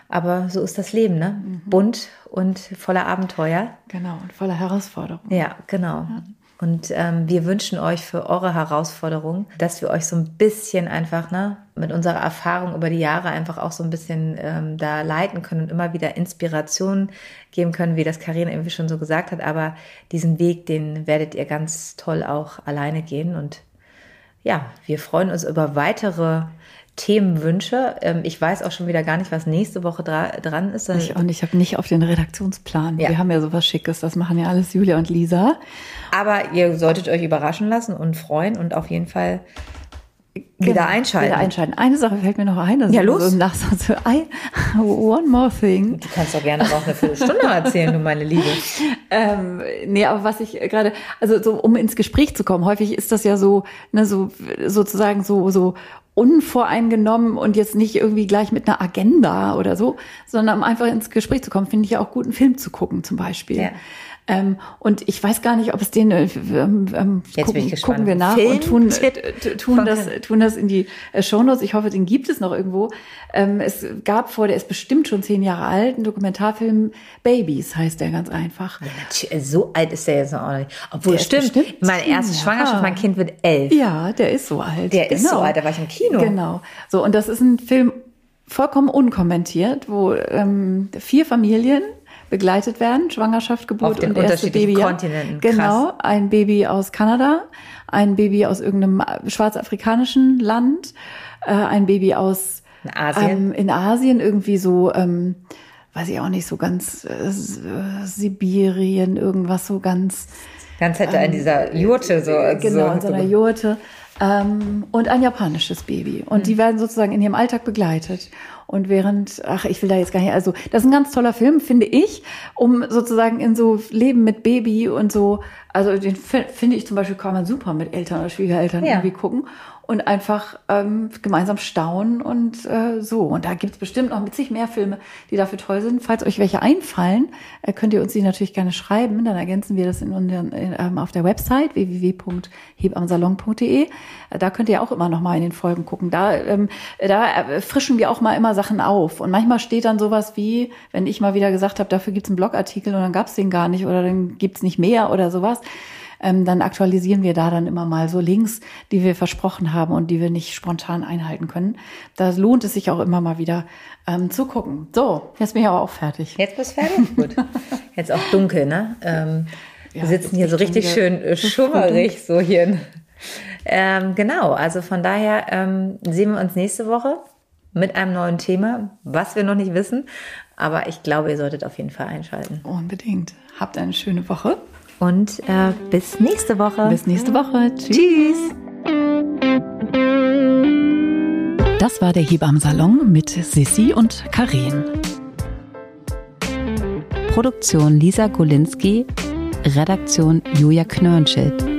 Aber so ist das Leben, ne? Mhm. Bunt und voller Abenteuer. Genau, und voller Herausforderungen. Ja, genau. Ja. Und ähm, wir wünschen euch für eure Herausforderungen, dass wir euch so ein bisschen einfach, ne, mit unserer Erfahrung über die Jahre einfach auch so ein bisschen ähm, da leiten können und immer wieder Inspiration geben können, wie das Karina irgendwie schon so gesagt hat. Aber diesen Weg, den werdet ihr ganz toll auch alleine gehen und ja, wir freuen uns über weitere Themenwünsche. Ähm, ich weiß auch schon wieder gar nicht, was nächste Woche dra dran ist. Ich, und ich habe nicht auf den Redaktionsplan. Ja. Wir haben ja sowas Schickes. Das machen ja alles Julia und Lisa. Aber ihr solltet euch überraschen lassen und freuen und auf jeden Fall wieder genau, einschalten. Wieder einschalten. Eine Sache fällt mir noch ein. Das ja, los. So Nachsatz. one more thing. Du kannst doch gerne noch eine Viertelstunde erzählen, du meine Liebe. ähm, nee, aber was ich gerade, also so, um ins Gespräch zu kommen, häufig ist das ja so, ne, so, sozusagen so, so unvoreingenommen und jetzt nicht irgendwie gleich mit einer Agenda oder so, sondern um einfach ins Gespräch zu kommen, finde ich ja auch gut, einen Film zu gucken zum Beispiel. Ja. Ähm, und ich weiß gar nicht, ob es den äh, ähm, ähm Jetzt gucken, bin ich gucken wir nach Film und tun, äh, tun, das, tun das in die äh, Shownotes. Ich hoffe, den gibt es noch irgendwo. Ähm, es gab vor, der ist bestimmt schon zehn Jahre alt, einen Dokumentarfilm Babys heißt der ganz einfach. Ja, so alt ist der jetzt noch nicht. Obwohl, der stimmt, meine erste Schwangerschaft, mein Kind wird elf. Ja, der ist so alt. Der genau. ist so genau. alt, da war ich im Kino. Genau. So, und das ist ein Film vollkommen unkommentiert, wo ähm, vier Familien begleitet werden, Schwangerschaft, Geburt Auf den und erste Baby. Kontinenten. Genau, ein Baby aus Kanada, ein Baby aus irgendeinem schwarzafrikanischen Land, äh, ein Baby aus in Asien, ähm, in Asien irgendwie so, ähm, weiß ich auch nicht, so ganz äh, Sibirien, irgendwas so ganz. Ganz hätte ähm, in dieser Jurte so. Genau, so, in so einer Jurte. Ähm, und ein japanisches Baby. Und mhm. die werden sozusagen in ihrem Alltag begleitet. Und während, ach, ich will da jetzt gar nicht, also das ist ein ganz toller Film, finde ich, um sozusagen in so Leben mit Baby und so, also den finde ich zum Beispiel kann man super mit Eltern oder Schwiegereltern ja. irgendwie gucken und einfach ähm, gemeinsam staunen und äh, so. Und da gibt's bestimmt noch mit sich mehr Filme, die dafür toll sind. Falls euch welche einfallen, äh, könnt ihr uns die natürlich gerne schreiben. Dann ergänzen wir das in unseren, in, ähm, auf der Website www.hebamsalon.de. Äh, da könnt ihr auch immer noch mal in den Folgen gucken. Da, ähm, da frischen wir auch mal immer Sachen auf. Und manchmal steht dann sowas wie, wenn ich mal wieder gesagt habe, dafür gibt's einen Blogartikel und dann gab's den gar nicht oder dann gibt's nicht mehr oder sowas ähm, dann aktualisieren wir da dann immer mal so Links, die wir versprochen haben und die wir nicht spontan einhalten können. Da lohnt es sich auch immer mal wieder ähm, zu gucken. So, jetzt bin ich aber auch fertig. Jetzt bist du fertig? (laughs) Gut. Jetzt auch dunkel, ne? Ähm, ja, wir sitzen hier so richtig schön äh, schummerig, so hier. Ähm, genau, also von daher ähm, sehen wir uns nächste Woche mit einem neuen Thema, was wir noch nicht wissen. Aber ich glaube, ihr solltet auf jeden Fall einschalten. Unbedingt. Habt eine schöne Woche und äh, bis nächste Woche. Bis nächste Woche. Tschüss. Das war der Hebammsalon mit Sissi und Karin. Produktion Lisa Golinski, Redaktion Julia Knörnschild.